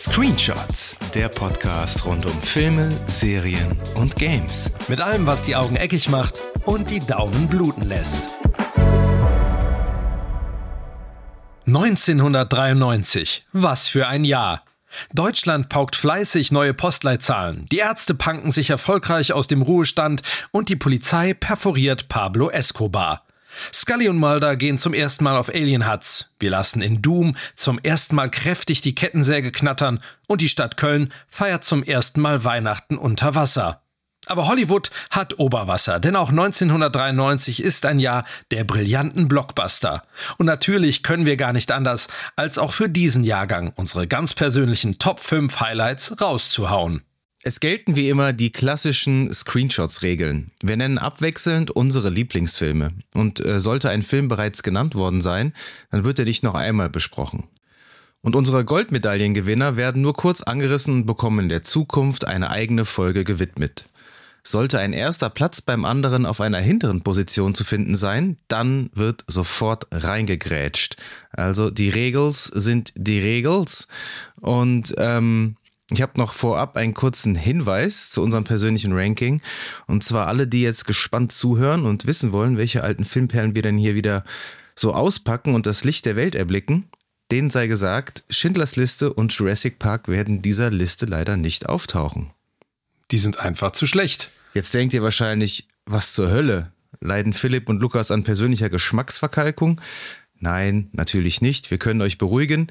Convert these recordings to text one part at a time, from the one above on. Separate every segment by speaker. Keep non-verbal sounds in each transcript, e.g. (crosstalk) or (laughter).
Speaker 1: Screenshots, der Podcast rund um Filme, Serien und Games.
Speaker 2: Mit allem, was die Augen eckig macht und die Daumen bluten lässt. 1993. Was für ein Jahr. Deutschland paukt fleißig neue Postleitzahlen, die Ärzte panken sich erfolgreich aus dem Ruhestand und die Polizei perforiert Pablo Escobar. Scully und Mulder gehen zum ersten Mal auf Alien Huts. Wir lassen in Doom zum ersten Mal kräftig die Kettensäge knattern und die Stadt Köln feiert zum ersten Mal Weihnachten unter Wasser. Aber Hollywood hat Oberwasser, denn auch 1993 ist ein Jahr der brillanten Blockbuster. Und natürlich können wir gar nicht anders, als auch für diesen Jahrgang unsere ganz persönlichen Top 5 Highlights rauszuhauen.
Speaker 3: Es gelten wie immer die klassischen Screenshots-Regeln. Wir nennen abwechselnd unsere Lieblingsfilme. Und äh, sollte ein Film bereits genannt worden sein, dann wird er nicht noch einmal besprochen. Und unsere Goldmedaillengewinner werden nur kurz angerissen und bekommen in der Zukunft eine eigene Folge gewidmet. Sollte ein erster Platz beim anderen auf einer hinteren Position zu finden sein, dann wird sofort reingegrätscht. Also die Regels sind die Regels und ähm, ich habe noch vorab einen kurzen Hinweis zu unserem persönlichen Ranking. Und zwar alle, die jetzt gespannt zuhören und wissen wollen, welche alten Filmperlen wir denn hier wieder so auspacken und das Licht der Welt erblicken. Denen sei gesagt, Schindlers Liste und Jurassic Park werden dieser Liste leider nicht auftauchen.
Speaker 2: Die sind einfach zu schlecht.
Speaker 3: Jetzt denkt ihr wahrscheinlich, was zur Hölle? Leiden Philipp und Lukas an persönlicher Geschmacksverkalkung? Nein, natürlich nicht. Wir können euch beruhigen.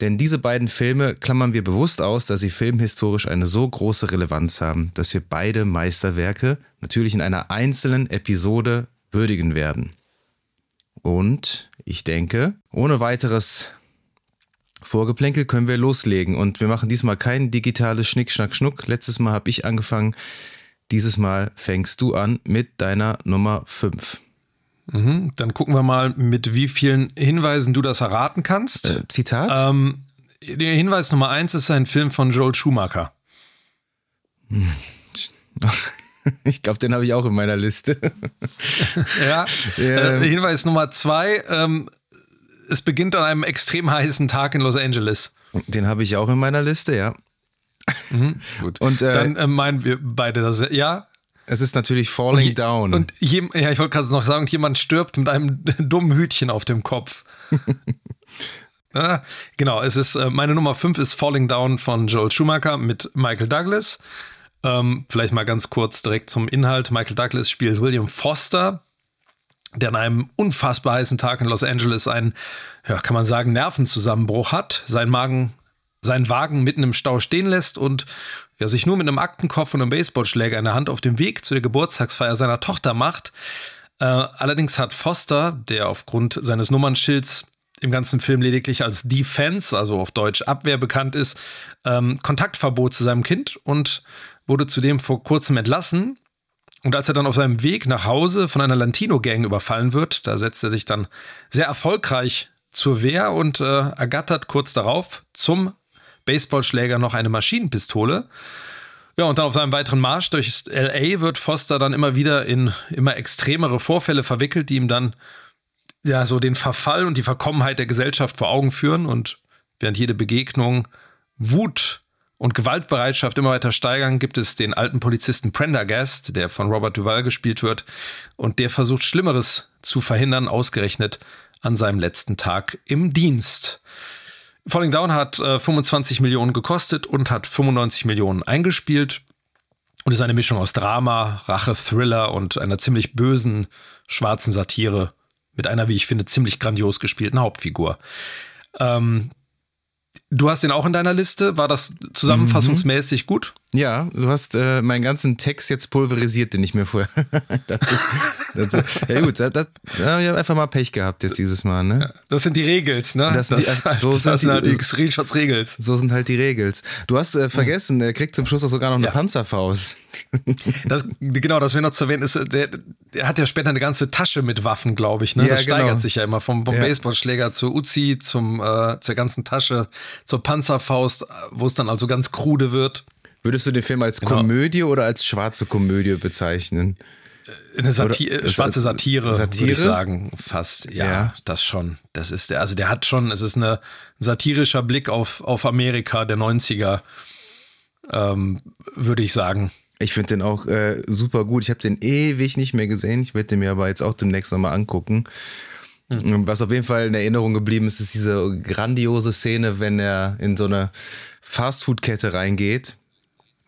Speaker 3: Denn diese beiden Filme klammern wir bewusst aus, da sie filmhistorisch eine so große Relevanz haben, dass wir beide Meisterwerke natürlich in einer einzelnen Episode würdigen werden. Und ich denke, ohne weiteres Vorgeplänkel können wir loslegen. Und wir machen diesmal kein digitales Schnick, Schnack, Schnuck. Letztes Mal habe ich angefangen. Dieses Mal fängst du an mit deiner Nummer 5.
Speaker 2: Mhm, dann gucken wir mal, mit wie vielen Hinweisen du das erraten kannst.
Speaker 3: Äh, Zitat?
Speaker 2: Ähm, der Hinweis Nummer eins ist ein Film von Joel Schumacher. (laughs)
Speaker 3: Ich glaube, den habe ich auch in meiner Liste. (laughs)
Speaker 2: ja. (laughs) Ähm. Äh, Hinweis Nummer zwei: ähm, Es beginnt an einem extrem heißen Tag in Los Angeles.
Speaker 3: Den habe ich auch in meiner Liste, ja.
Speaker 2: Mhm, gut. Und äh, dann äh, meinen wir beide das. Ja.
Speaker 3: Es ist natürlich Falling
Speaker 2: und
Speaker 3: Down.
Speaker 2: Und je, ja, ich wollte gerade noch sagen, jemand stirbt mit einem (laughs) dummen Hütchen auf dem Kopf. (laughs) ah, genau, es ist äh, meine Nummer 5 ist Falling Down von Joel Schumacher mit Michael Douglas. Ähm, vielleicht mal ganz kurz direkt zum Inhalt. Michael Douglas spielt William Foster, der an einem unfassbar heißen Tag in Los Angeles einen, ja, kann man sagen, Nervenzusammenbruch hat. Sein Magen seinen Wagen mitten im Stau stehen lässt und ja, sich nur mit einem Aktenkoffer und einem Baseballschläger in der Hand auf dem Weg zu der Geburtstagsfeier seiner Tochter macht. Äh, allerdings hat Foster, der aufgrund seines Nummernschilds im ganzen Film lediglich als Defense, also auf Deutsch Abwehr bekannt ist, ähm, Kontaktverbot zu seinem Kind und wurde zudem vor kurzem entlassen. Und als er dann auf seinem Weg nach Hause von einer Lantino-Gang überfallen wird, da setzt er sich dann sehr erfolgreich zur Wehr und äh, ergattert kurz darauf zum Baseballschläger noch eine Maschinenpistole. Ja, und dann auf seinem weiteren Marsch durch LA wird Foster dann immer wieder in immer extremere Vorfälle verwickelt, die ihm dann ja so den Verfall und die Verkommenheit der Gesellschaft vor Augen führen und während jede Begegnung Wut und Gewaltbereitschaft immer weiter steigern, gibt es den alten Polizisten Prendergast, der von Robert Duval gespielt wird und der versucht Schlimmeres zu verhindern, ausgerechnet an seinem letzten Tag im Dienst. Falling Down hat äh, 25 Millionen gekostet und hat 95 Millionen eingespielt. Und ist eine Mischung aus Drama, Rache, Thriller und einer ziemlich bösen, schwarzen Satire mit einer, wie ich finde, ziemlich grandios gespielten Hauptfigur. Ähm, Du hast den auch in deiner Liste. War das zusammenfassungsmäßig gut?
Speaker 3: Ja, du hast äh, meinen ganzen Text jetzt pulverisiert, den ich mir vorher (laughs) dazu, dazu, Ja gut, da, da, da habe ich einfach mal Pech gehabt jetzt dieses Mal. Ne?
Speaker 2: Das sind die Regels, ne?
Speaker 3: Das, das, die, so
Speaker 2: das sind, die, halt die Screenshots-Regels.
Speaker 3: So sind halt die Regels. Du hast äh, vergessen, er kriegt zum Schluss auch sogar noch eine ja. Panzerfaust. (laughs)
Speaker 2: Das, genau, das wäre noch zu erwähnen, ist, der, der, hat ja später eine ganze Tasche mit Waffen, glaube ich. Ne? Ja, das steigert genau. sich ja immer vom, vom ja. Baseballschläger zur Uzi, zum, äh, zur ganzen Tasche, zur Panzerfaust, wo es dann also ganz krude wird.
Speaker 3: Würdest du den Film als genau. Komödie oder als schwarze Komödie bezeichnen?
Speaker 2: eine Sati Oder, schwarze Satire,
Speaker 3: Satire, würde ich
Speaker 2: sagen, fast. Ja, ja, das schon. Das ist der, also der hat schon, es ist ein satirischer Blick auf, auf Amerika der 90er, ähm, würde ich sagen.
Speaker 3: Ich finde den auch äh, super gut. Ich habe den ewig nicht mehr gesehen. Ich werde den mir aber jetzt auch demnächst nochmal angucken. Mhm. Was auf jeden Fall in Erinnerung geblieben ist, ist diese grandiose Szene, wenn er in so eine Fastfood-Kette reingeht.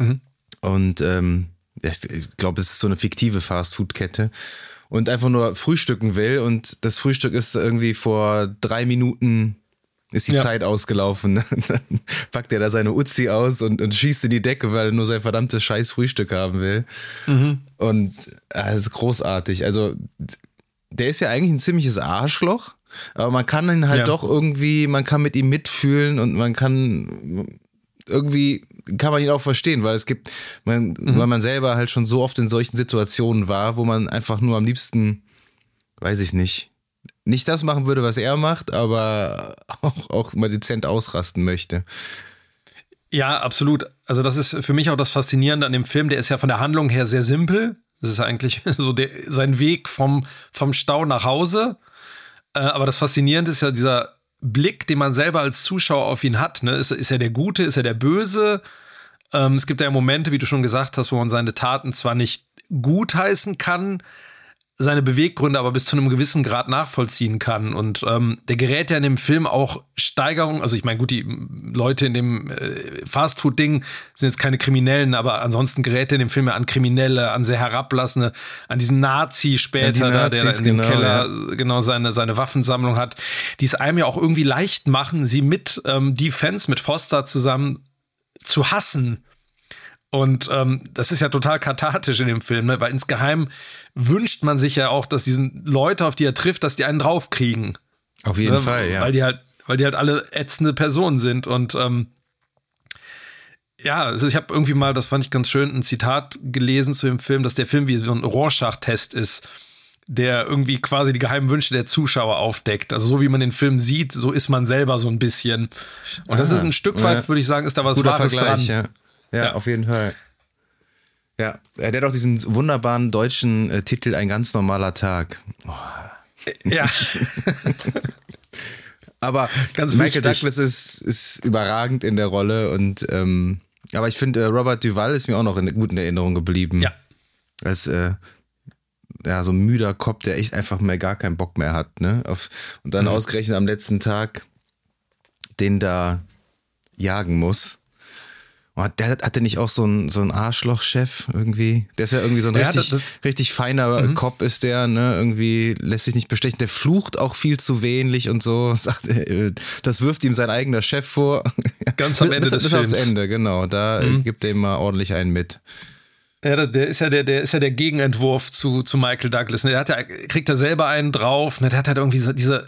Speaker 3: Mhm. Und ähm, ich glaube, es ist so eine fiktive Fastfood-Kette und einfach nur frühstücken will und das Frühstück ist irgendwie vor drei Minuten ist die ja. Zeit ausgelaufen. (laughs) Dann packt er da seine Uzi aus und, und, schießt in die Decke, weil er nur sein verdammtes scheiß Frühstück haben will. Mhm. Und äh, das ist großartig. Also, der ist ja eigentlich ein ziemliches Arschloch, aber man kann ihn halt ja. doch irgendwie, man kann mit ihm mitfühlen und man kann irgendwie kann man ihn auch verstehen, weil es gibt, man, mhm. weil man selber halt schon so oft in solchen Situationen war, wo man einfach nur am liebsten, weiß ich nicht, nicht das machen würde, was er macht, aber auch, auch mal dezent ausrasten möchte.
Speaker 2: Ja, absolut. Also das ist für mich auch das Faszinierende an dem Film. Der ist ja von der Handlung her sehr simpel. Das ist eigentlich (laughs) so der, sein Weg vom, vom Stau nach Hause. Äh, aber das Faszinierende ist ja dieser Blick, den man selber als Zuschauer auf ihn hat. Ne? Ist, ist er der Gute, ist er der Böse? Ähm, es gibt ja Momente, wie du schon gesagt hast, wo man seine Taten zwar nicht gutheißen kann, seine Beweggründe aber bis zu einem gewissen Grad nachvollziehen kann. Und ähm, der gerät ja in dem Film auch Steigerung. Also ich meine, gut, die Leute in dem äh, Fastfood-Ding sind jetzt keine Kriminellen, aber ansonsten gerät er in dem Film ja an Kriminelle, an sehr herablassende, an diesen Nazi später, ja, Nazis, der in dem genau, Keller ja. genau seine, seine Waffensammlung hat, die es einem ja auch irgendwie leicht machen, sie mit ähm, die Fans, mit Foster zusammen zu hassen und ähm, das ist ja total kathartisch in dem Film, ne? weil insgeheim wünscht man sich ja auch, dass diesen Leute, auf die er trifft, dass die einen draufkriegen.
Speaker 3: Auf jeden ne? Fall, ja.
Speaker 2: Weil die halt, weil die halt alle ätzende Personen sind. Und ähm, ja, also ich habe irgendwie mal, das fand ich ganz schön, ein Zitat gelesen zu dem Film, dass der Film wie so ein Rorschach-Test ist, der irgendwie quasi die geheimen Wünsche der Zuschauer aufdeckt. Also so wie man den Film sieht, so ist man selber so ein bisschen. Und das ah, ist ein Stück weit, ja. würde ich sagen, ist da was
Speaker 3: Guter Wahres Vergleich, dran. Ja. Ja, ja, auf jeden Fall. Ja, der hat auch diesen wunderbaren deutschen äh, Titel Ein ganz normaler Tag. Oh.
Speaker 2: Ja. (laughs)
Speaker 3: aber ganz Michael wichtig. Douglas ist, ist überragend in der Rolle und ähm, aber ich finde, äh, Robert Duval ist mir auch noch in, gut in Erinnerung geblieben.
Speaker 2: Ja.
Speaker 3: Als äh, ja, so ein müder Kopf, der echt einfach mehr gar keinen Bock mehr hat, ne? Auf, und dann mhm. ausgerechnet am letzten Tag den da jagen muss. Oh, der hatte nicht auch so ein, so Arschloch-Chef irgendwie? Der ist ja irgendwie so ein ja, richtig, das, richtig feiner mhm. Cop ist der, ne? Irgendwie lässt sich nicht bestechen. Der flucht auch viel zu wenig und so. (laughs) Sagt, das wirft ihm sein eigener Chef vor. (laughs)
Speaker 2: Ganz am Ende bis, des bis Films.
Speaker 3: aufs Ende, genau. Da mhm. gibt er ihm mal ordentlich einen mit.
Speaker 2: Ja, der ist ja der, der ist ja der Gegenentwurf zu, zu Michael Douglas. Der hat ja, kriegt er selber einen drauf. Ne? Der hat halt irgendwie diese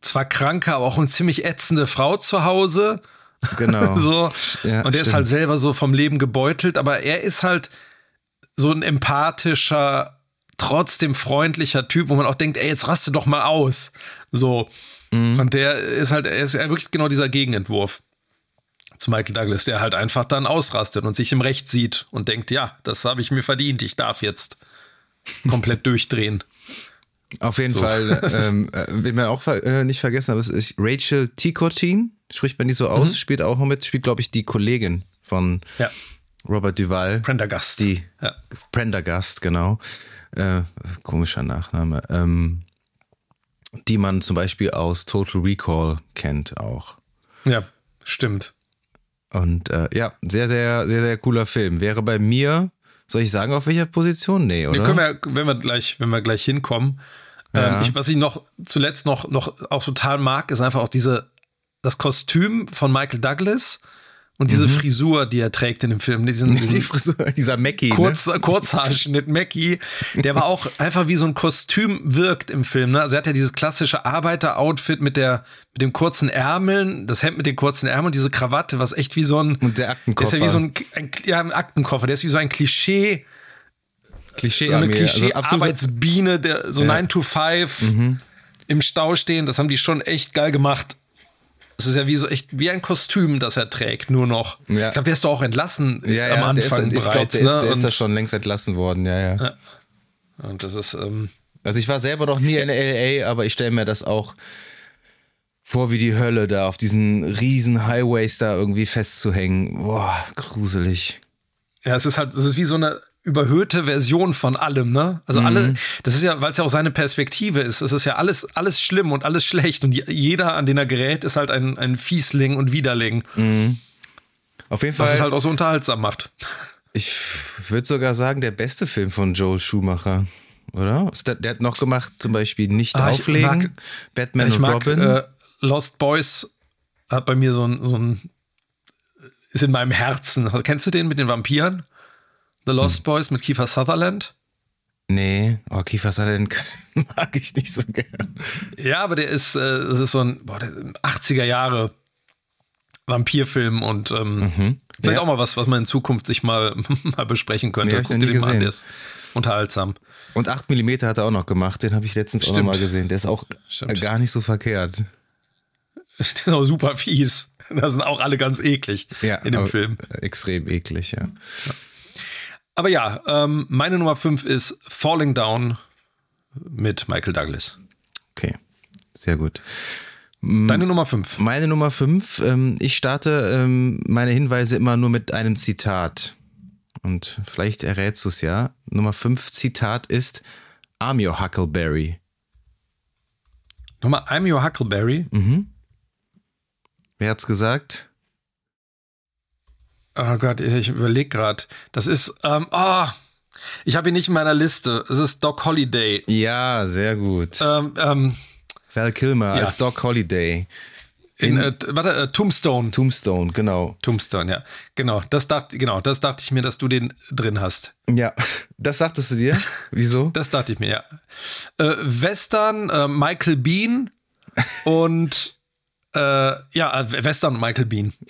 Speaker 2: zwar kranke, aber auch eine ziemlich ätzende Frau zu Hause
Speaker 3: Genau. (laughs)
Speaker 2: so. Ja, und er ist halt selber so vom Leben gebeutelt, aber er ist halt so ein empathischer, trotzdem freundlicher Typ, wo man auch denkt, ey, jetzt raste doch mal aus. So. Mhm. Und der ist halt, er ist wirklich genau dieser Gegenentwurf zu Michael Douglas, der halt einfach dann ausrastet und sich im Recht sieht und denkt, ja, das habe ich mir verdient, ich darf jetzt komplett (laughs) durchdrehen.
Speaker 3: Auf jeden so. Fall, (laughs) ähm, äh, will man auch äh, nicht vergessen, aber es ist Rachel Ticotin, spricht man nicht so aus, mhm. spielt auch noch mit, spielt, glaube ich, die Kollegin von
Speaker 2: ja.
Speaker 3: Robert Duval.
Speaker 2: Prendergast.
Speaker 3: Die ja. Prendergast, genau. Äh, komischer Nachname. Ähm, die man zum Beispiel aus Total Recall kennt auch.
Speaker 2: Ja, stimmt.
Speaker 3: Und äh, ja, sehr, sehr, sehr, sehr cooler Film. Wäre bei mir, soll ich sagen, auf welcher Position? Nee, oder?
Speaker 2: Nee, können wir, wenn wir gleich, wenn wir gleich hinkommen. Ja. Ähm, ich, was ich noch zuletzt noch, noch auch total mag, ist einfach auch diese das Kostüm von Michael Douglas und diese mhm. Frisur, die er trägt in dem Film. Diesen, (laughs)
Speaker 3: die Frisur, dieser Mackie.
Speaker 2: Kurz, ne? Kurzhaarschnitt Mackie, der war auch einfach wie so ein Kostüm wirkt im Film. Ne? Also er hat ja dieses klassische Arbeiter-Outfit mit, mit dem kurzen Ärmeln, das Hemd mit den kurzen Ärmeln und diese Krawatte, was echt wie so ein.
Speaker 3: Und der Aktenkoffer.
Speaker 2: Der ist ja wie so ein, ein, ja, ein Aktenkoffer, der ist wie so ein Klischee.
Speaker 3: Klischee
Speaker 2: so eine Klischee-Arbeitsbiene, also der so ja. 9 to 5 mhm. im Stau stehen, das haben die schon echt geil gemacht. Es ist ja wie so echt wie ein Kostüm, das er trägt, nur noch. Ja. Ich glaube, der ist doch auch entlassen
Speaker 3: ja, ja, am Anfang. Der ist, ich glaube, der, ne? ist, der ist da schon längst entlassen worden, ja, ja. ja.
Speaker 2: Und das ist. Ähm,
Speaker 3: also ich war selber noch nie in LA, aber ich stelle mir das auch vor wie die Hölle da auf diesen riesen Highways da irgendwie festzuhängen. Boah, gruselig.
Speaker 2: Ja, es ist halt, es ist wie so eine überhöhte Version von allem, ne? Also mhm. alle, das ist ja, weil es ja auch seine Perspektive ist, es ist ja alles, alles schlimm und alles schlecht und jeder, an den er gerät, ist halt ein, ein Fiesling und Widerling.
Speaker 3: Mhm. Auf jeden Fall.
Speaker 2: Was es halt auch so unterhaltsam macht.
Speaker 3: Ich würde sogar sagen, der beste Film von Joel Schumacher, oder? Der hat noch gemacht, zum Beispiel Nicht ah, auflegen, mag, Batman und mag, Robin. Äh,
Speaker 2: Lost Boys hat bei mir so ein, so ein ist in meinem Herzen. Kennst du den mit den Vampiren? The Lost hm. Boys mit Kiefer Sutherland?
Speaker 3: Nee, oh, Kiefer Sutherland (laughs) mag ich nicht so gern.
Speaker 2: Ja, aber der ist, äh, das ist so ein boah, 80er Jahre Vampirfilm und ähm, mhm. vielleicht ja. auch mal was, was man in Zukunft sich mal, (laughs) mal besprechen könnte.
Speaker 3: Nee, Guck dir den mal an,
Speaker 2: der ist unterhaltsam.
Speaker 3: Und 8 mm hat er auch noch gemacht, den habe ich letztens Stimmt. auch noch mal gesehen. Der ist auch Stimmt. gar nicht so verkehrt. (laughs)
Speaker 2: Der ist auch super fies. Da sind auch alle ganz eklig ja, in dem Film.
Speaker 3: Extrem eklig, ja. ja.
Speaker 2: Aber ja, ähm, meine Nummer 5 ist Falling Down mit Michael Douglas.
Speaker 3: Okay, sehr gut.
Speaker 2: Deine Nummer 5.
Speaker 3: Meine Nummer 5. Ähm, ich starte ähm, meine Hinweise immer nur mit einem Zitat. Und vielleicht errätst du es ja. Nummer 5 Zitat ist I'm your Huckleberry.
Speaker 2: Nochmal, I'm your Huckleberry?
Speaker 3: Mhm. Wer hat's gesagt?
Speaker 2: Oh Gott, ich überlege gerade. Das ist, ähm, oh, ich habe ihn nicht in meiner Liste. Es ist Doc Holiday.
Speaker 3: Ja, sehr gut.
Speaker 2: Ähm, ähm,
Speaker 3: Val Kilmer ja. als Doc Holiday.
Speaker 2: In, in äh, warte, äh, Tombstone.
Speaker 3: Tombstone, genau.
Speaker 2: Tombstone, ja. Genau, das dachte, genau, das dachte ich mir, dass du den drin hast.
Speaker 3: Ja, (laughs) das dachtest du dir? Wieso? (laughs)
Speaker 2: das dachte ich mir, ja. Äh, Western, äh, Michael Bean (laughs) und äh, ja, äh, Western und Michael Bean. (laughs)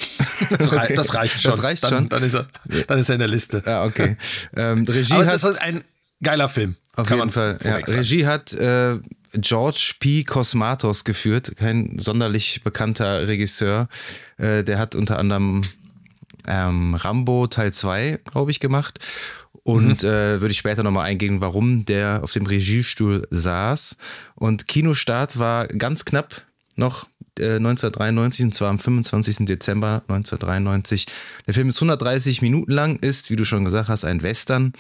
Speaker 2: Das, rei okay. das reicht schon.
Speaker 3: Das reicht
Speaker 2: dann,
Speaker 3: schon.
Speaker 2: Dann ist, er, dann ist er in der Liste.
Speaker 3: Ja, okay. Ähm, Regie
Speaker 2: Aber es ist ein geiler Film.
Speaker 3: Auf jeden Fall. Ja. Regie hat äh, George P. Cosmatos geführt, kein sonderlich bekannter Regisseur. Äh, der hat unter anderem ähm, Rambo Teil 2, glaube ich, gemacht. Und mhm. äh, würde ich später nochmal eingehen, warum der auf dem Regiestuhl saß. Und Kinostart war ganz knapp noch 1993 äh, und zwar am 25. Dezember 1993. Der Film ist 130 Minuten lang, ist, wie du schon gesagt hast, ein Western,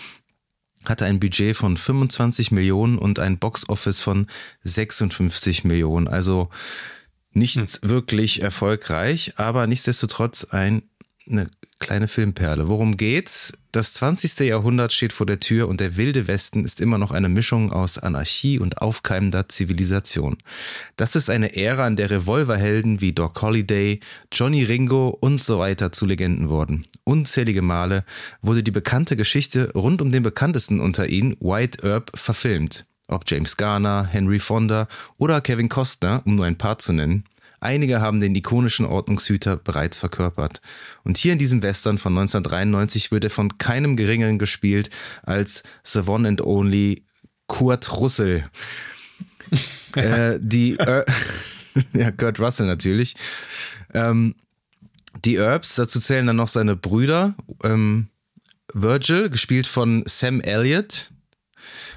Speaker 3: hatte ein Budget von 25 Millionen und ein Boxoffice von 56 Millionen. Also nicht hm. wirklich erfolgreich, aber nichtsdestotrotz ein, eine kleine Filmperle. Worum geht's? Das 20. Jahrhundert steht vor der Tür und der wilde Westen ist immer noch eine Mischung aus Anarchie und aufkeimender Zivilisation. Das ist eine Ära, in der Revolverhelden wie Doc Holliday, Johnny Ringo und so weiter zu Legenden wurden. Unzählige Male wurde die bekannte Geschichte rund um den bekanntesten unter ihnen, White Earp, verfilmt. Ob James Garner, Henry Fonda oder Kevin Costner, um nur ein paar zu nennen. Einige haben den ikonischen Ordnungshüter bereits verkörpert. Und hier in diesem Western von 1993 wird er von keinem Geringeren gespielt als The One and Only Kurt Russell. (laughs) äh, die, äh, (laughs) ja, Kurt Russell natürlich. Ähm, die Herbs, dazu zählen dann noch seine Brüder. Ähm, Virgil, gespielt von Sam Elliott.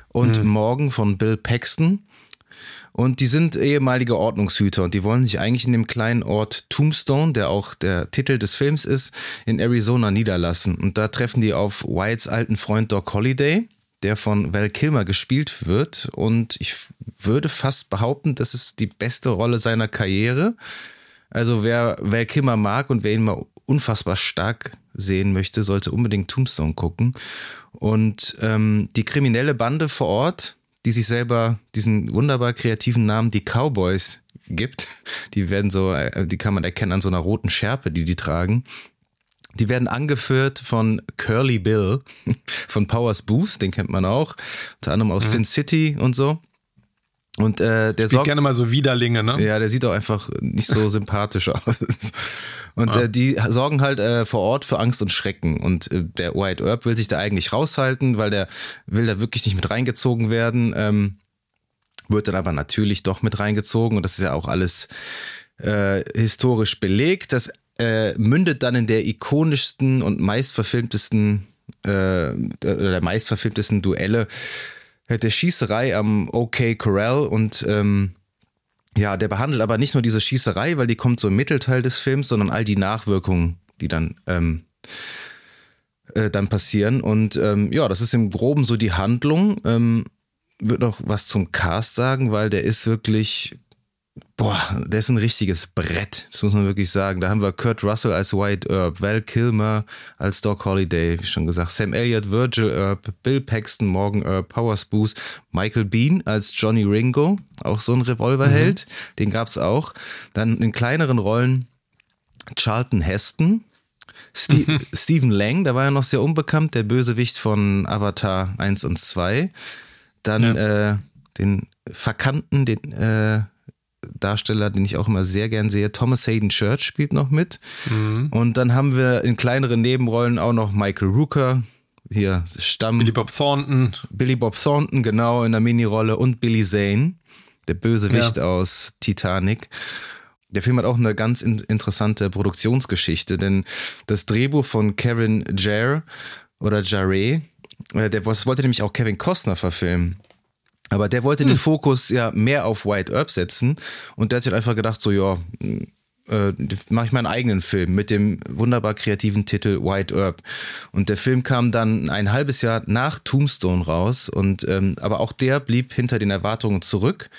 Speaker 3: Und mhm. Morgan von Bill Paxton. Und die sind ehemalige Ordnungshüter und die wollen sich eigentlich in dem kleinen Ort Tombstone, der auch der Titel des Films ist, in Arizona niederlassen. Und da treffen die auf Whites alten Freund Doc Holliday, der von Val Kilmer gespielt wird. Und ich würde fast behaupten, das ist die beste Rolle seiner Karriere. Also wer Val Kilmer mag und wer ihn mal unfassbar stark sehen möchte, sollte unbedingt Tombstone gucken. Und ähm, die kriminelle Bande vor Ort, die sich selber diesen wunderbar kreativen Namen die Cowboys gibt. Die werden so, äh, die kann man erkennen an so einer roten Schärpe, die die tragen. Die werden angeführt von Curly Bill (laughs) von Powers Booth, den kennt man auch, unter anderem aus mhm. Sin City und so. Und äh, der
Speaker 2: sorgt gerne mal so Widerlinge, ne?
Speaker 3: Ja, der sieht auch einfach nicht so sympathisch (laughs) aus. Und ja. äh, die sorgen halt äh, vor Ort für Angst und Schrecken. Und äh, der White Earp will sich da eigentlich raushalten, weil der will da wirklich nicht mit reingezogen werden. Ähm, wird dann aber natürlich doch mit reingezogen. Und das ist ja auch alles äh, historisch belegt. Das äh, mündet dann in der ikonischsten und meistverfilmtesten äh, der meistverfilmtesten Duelle der Schießerei am OK Corral und ähm, ja, der behandelt aber nicht nur diese Schießerei, weil die kommt so im Mittelteil des Films, sondern all die Nachwirkungen, die dann ähm, äh, dann passieren. Und ähm, ja, das ist im Groben so die Handlung. Ähm, würde noch was zum Cast sagen, weil der ist wirklich, boah, der ist ein richtiges Brett. Das muss man wirklich sagen. Da haben wir Kurt Russell als White Earp, Val Kilmer als Doc Holliday, wie schon gesagt, Sam Elliott, Virgil Earp, Bill Paxton, Morgan Earp, Powers Booth, Michael Bean als Johnny Ringo, auch so ein Revolverheld, mhm. den gab's auch. Dann in kleineren Rollen Charlton Heston, Steve, mhm. (laughs) Stephen Lang, der war ja noch sehr unbekannt, der Bösewicht von Avatar 1 und 2. Dann ja. äh, den Verkannten, den äh, Darsteller, den ich auch immer sehr gern sehe, Thomas Hayden Church spielt noch mit. Mhm. Und dann haben wir in kleineren Nebenrollen auch noch Michael Rooker, hier Stamm.
Speaker 2: Billy Bob Thornton.
Speaker 3: Billy Bob Thornton, genau, in der Minirolle. Und Billy Zane, der Bösewicht ja. aus Titanic. Der Film hat auch eine ganz in interessante Produktionsgeschichte, denn das Drehbuch von Kevin Jarre oder Jarre, äh, der wollte nämlich auch Kevin Costner verfilmen. Aber der wollte hm. den Fokus ja mehr auf White Earp setzen und der hat sich einfach gedacht, so ja, äh, mache ich meinen eigenen Film mit dem wunderbar kreativen Titel White Earp. Und der Film kam dann ein halbes Jahr nach Tombstone raus und ähm, aber auch der blieb hinter den Erwartungen zurück.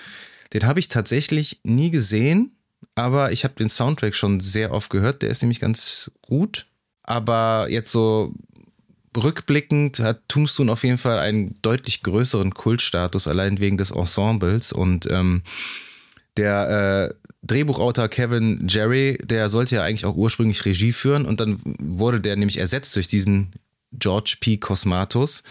Speaker 3: Den habe ich tatsächlich nie gesehen aber ich habe den Soundtrack schon sehr oft gehört. Der ist nämlich ganz gut. Aber jetzt so rückblickend hat Tombstone auf jeden Fall einen deutlich größeren Kultstatus, allein wegen des Ensembles. Und ähm, der äh, Drehbuchautor Kevin Jerry, der sollte ja eigentlich auch ursprünglich Regie führen und dann wurde der nämlich ersetzt durch diesen George P. Cosmatos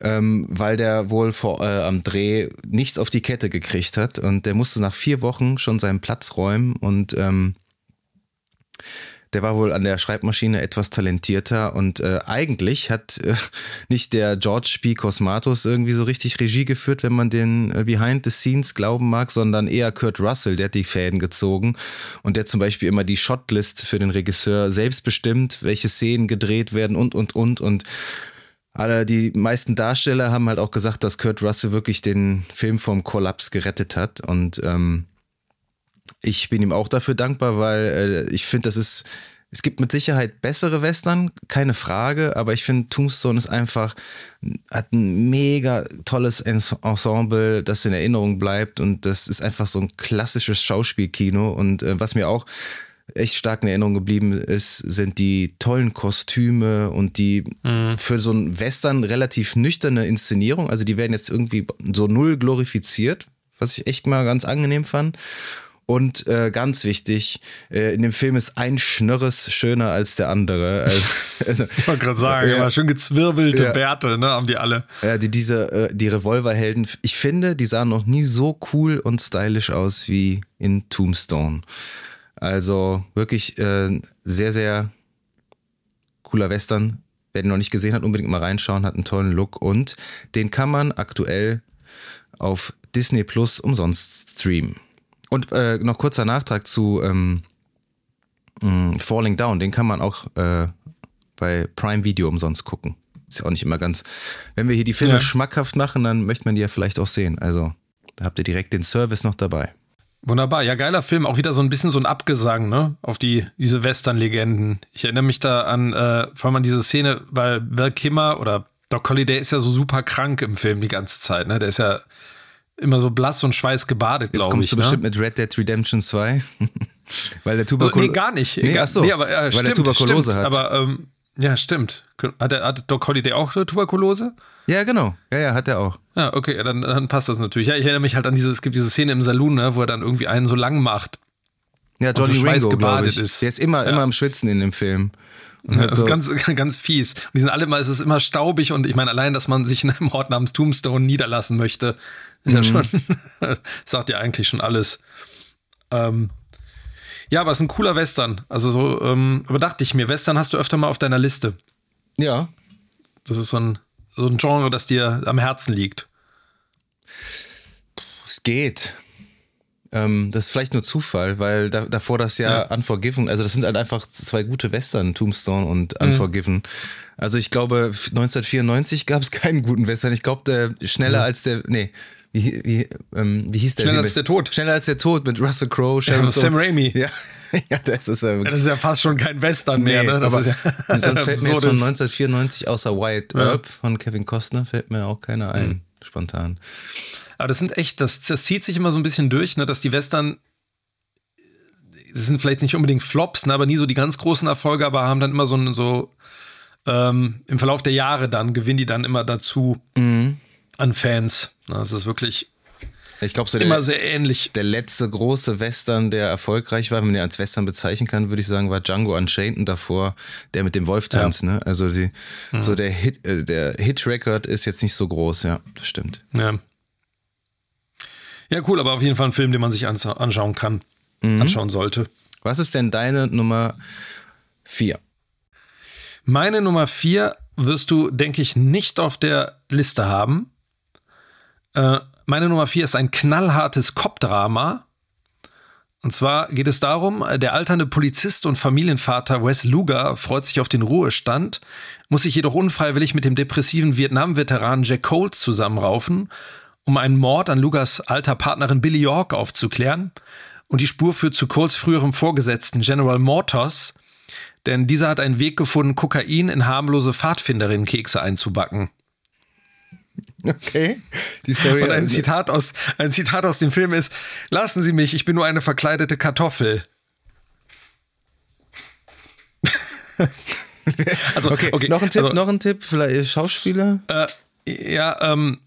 Speaker 3: ähm, weil der wohl vor, äh, am Dreh nichts auf die Kette gekriegt hat und der musste nach vier Wochen schon seinen Platz räumen und ähm, der war wohl an der Schreibmaschine etwas talentierter und äh, eigentlich hat äh, nicht der George P. Cosmatos irgendwie so richtig Regie geführt, wenn man den äh, Behind the Scenes glauben mag, sondern eher Kurt Russell, der hat die Fäden gezogen und der zum Beispiel immer die Shotlist für den Regisseur selbst bestimmt, welche Szenen gedreht werden und und und und aber die meisten Darsteller haben halt auch gesagt, dass Kurt Russell wirklich den Film vom Kollaps gerettet hat. Und ähm, ich bin ihm auch dafür dankbar, weil äh, ich finde, das ist, es gibt mit Sicherheit bessere Western, keine Frage, aber ich finde, Tombstone ist einfach, hat ein mega tolles Ensemble, das in Erinnerung bleibt und das ist einfach so ein klassisches Schauspielkino. Und äh, was mir auch echt stark in Erinnerung geblieben ist, sind die tollen Kostüme und die mhm. für so ein Western relativ nüchterne Inszenierung. Also die werden jetzt irgendwie so null glorifiziert, was ich echt mal ganz angenehm fand. Und äh, ganz wichtig, äh, in dem Film ist ein Schnörres schöner als der andere. (laughs)
Speaker 2: Also, ich wollte gerade sagen, ja, schön gezwirbelte ja, Bärte, ne, haben die alle.
Speaker 3: Ja, die, diese, äh, die Revolverhelden, ich finde, die sahen noch nie so cool und stylisch aus wie in Tombstone. Also wirklich äh, sehr, sehr cooler Western. Wer den noch nicht gesehen hat, unbedingt mal reinschauen, hat einen tollen Look und den kann man aktuell auf Disney Plus umsonst streamen. Und äh, noch kurzer Nachtrag zu ähm, mh, Falling Down, den kann man auch äh, bei Prime Video umsonst gucken. Ist ja auch nicht immer ganz. Wenn wir hier die Filme ja. schmackhaft machen, dann möchte man die ja vielleicht auch sehen. Also da habt ihr direkt den Service noch dabei.
Speaker 2: Wunderbar, ja, geiler Film. Auch wieder so ein bisschen so ein Abgesang, ne? Auf die, diese Western-Legenden. Ich erinnere mich da an, äh, vor allem an diese Szene, weil Val Kimmer oder Doc Holliday ist ja so super krank im Film die ganze Zeit, ne? Der ist ja immer so blass und schweißgebadet, glaube ich. Jetzt
Speaker 3: kommst du
Speaker 2: ne?
Speaker 3: bestimmt mit Red Dead Redemption 2. (laughs) weil der Tuberkulose.
Speaker 2: Also, nee, gar nicht.
Speaker 3: Nee, achso, nee,
Speaker 2: aber, äh, weil stimmt, der Tuberkulose stimmt, hat. Aber ähm, ja, stimmt. Hat, der, hat Doc Holliday auch Tuberkulose?
Speaker 3: Ja, genau. Ja, ja, hat er auch.
Speaker 2: Ja, okay, dann, dann passt das natürlich. Ja, ich erinnere mich halt an diese, es gibt diese Szene im Saloon, ne, wo er dann irgendwie einen so lang macht.
Speaker 3: Ja, Johnny so Ringo, gebadet ist. Der ist immer, ja. immer am Schwitzen in dem Film.
Speaker 2: Ja, das ist ganz, (laughs) ganz fies. Und die sind alle mal, es ist immer staubig und ich meine, allein, dass man sich in einem Ort namens Tombstone niederlassen möchte, ist mhm. ja schon, (laughs) sagt ja eigentlich schon alles. Ähm, ja, aber es ist ein cooler Western. Also so, ähm, aber dachte ich mir, Western hast du öfter mal auf deiner Liste.
Speaker 3: Ja.
Speaker 2: Das ist so ein, so ein Genre, das dir am Herzen liegt.
Speaker 3: Es geht. Ähm, das ist vielleicht nur Zufall, weil da, davor das Jahr ja. Unforgiven, also das sind halt einfach zwei gute Western, Tombstone und mhm. Unforgiven. Mhm. Also ich glaube, 1994 gab es keinen guten Western. Ich glaube, der schneller mhm. als der, nee, wie, wie, ähm, wie hieß der?
Speaker 2: Schneller als der Tod.
Speaker 3: Schneller als der Tod mit Russell Crowe,
Speaker 2: ja, Sam Raimi. (laughs)
Speaker 3: Ja, ja, das ist ja
Speaker 2: Das ist ja fast schon kein Western mehr, nee, ne?
Speaker 3: Das
Speaker 2: aber
Speaker 3: ja (laughs) sonst (laughs) fällt mir jetzt von 1994 außer White ja. Earp von Kevin Costner fällt mir auch keiner ein, mhm. spontan.
Speaker 2: Aber das sind echt, das, das zieht sich immer so ein bisschen durch, ne, dass die Western das sind vielleicht nicht unbedingt Flops, ne, aber nie so die ganz großen Erfolge, aber haben dann immer so, so ähm, im Verlauf der Jahre dann gewinnen die dann immer dazu mhm. an Fans. Das ist wirklich
Speaker 3: ich glaube, so
Speaker 2: immer
Speaker 3: der,
Speaker 2: sehr ähnlich.
Speaker 3: Der letzte große Western, der erfolgreich war, wenn man den als Western bezeichnen kann, würde ich sagen, war Django Unchained und davor der mit dem Wolf tanzt. Ja. Ne? Also die, mhm. so der Hit, äh, der Hit-Record ist jetzt nicht so groß, ja, das stimmt.
Speaker 2: Ja. Ja, cool, aber auf jeden Fall ein Film, den man sich anschauen kann, mhm. anschauen sollte.
Speaker 3: Was ist denn deine Nummer vier?
Speaker 2: Meine Nummer vier wirst du, denke ich, nicht auf der Liste haben. Äh, meine Nummer vier ist ein knallhartes Cop-Drama. Und zwar geht es darum, der alternde Polizist und Familienvater Wes Luger freut sich auf den Ruhestand, muss sich jedoch unfreiwillig mit dem depressiven Vietnam-Veteran Jack Coles zusammenraufen, um einen Mord an Lugers alter Partnerin Billy York aufzuklären. Und die Spur führt zu Coles früherem Vorgesetzten General Mortos, denn dieser hat einen Weg gefunden, Kokain in harmlose Pfadfinderin-Kekse einzubacken.
Speaker 3: Okay. Die Story.
Speaker 2: Und ein Zitat, aus, ein Zitat aus dem Film ist: Lassen Sie mich, ich bin nur eine verkleidete Kartoffel. (laughs)
Speaker 3: also, okay, okay. Noch ein Tipp, also, noch ein Tipp, vielleicht Schauspieler?
Speaker 2: Äh, ja, ähm,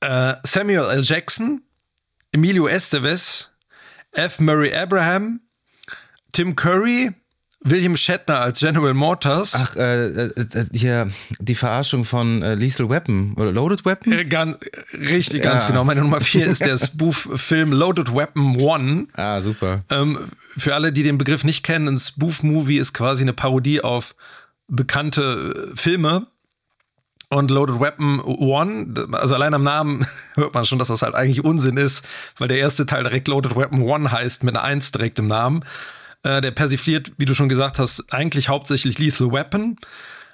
Speaker 2: äh, Samuel L. Jackson, Emilio Estevez, F. Murray Abraham, Tim Curry, William Shatner als General Motors.
Speaker 3: Ach, äh, äh, äh, hier die Verarschung von äh, Lethal Weapon oder Loaded Weapon?
Speaker 2: Äh, ganz, richtig, ganz ja. genau. Meine Nummer vier ist der (laughs) Spoof-Film Loaded Weapon One.
Speaker 3: Ah, super.
Speaker 2: Ähm, für alle, die den Begriff nicht kennen, ein Spoof-Movie ist quasi eine Parodie auf bekannte Filme. Und Loaded Weapon One, also allein am Namen (laughs) hört man schon, dass das halt eigentlich Unsinn ist, weil der erste Teil direkt Loaded Weapon One heißt, mit einer Eins direkt im Namen. Äh, der persifliert, wie du schon gesagt hast, eigentlich hauptsächlich Lethal Weapon,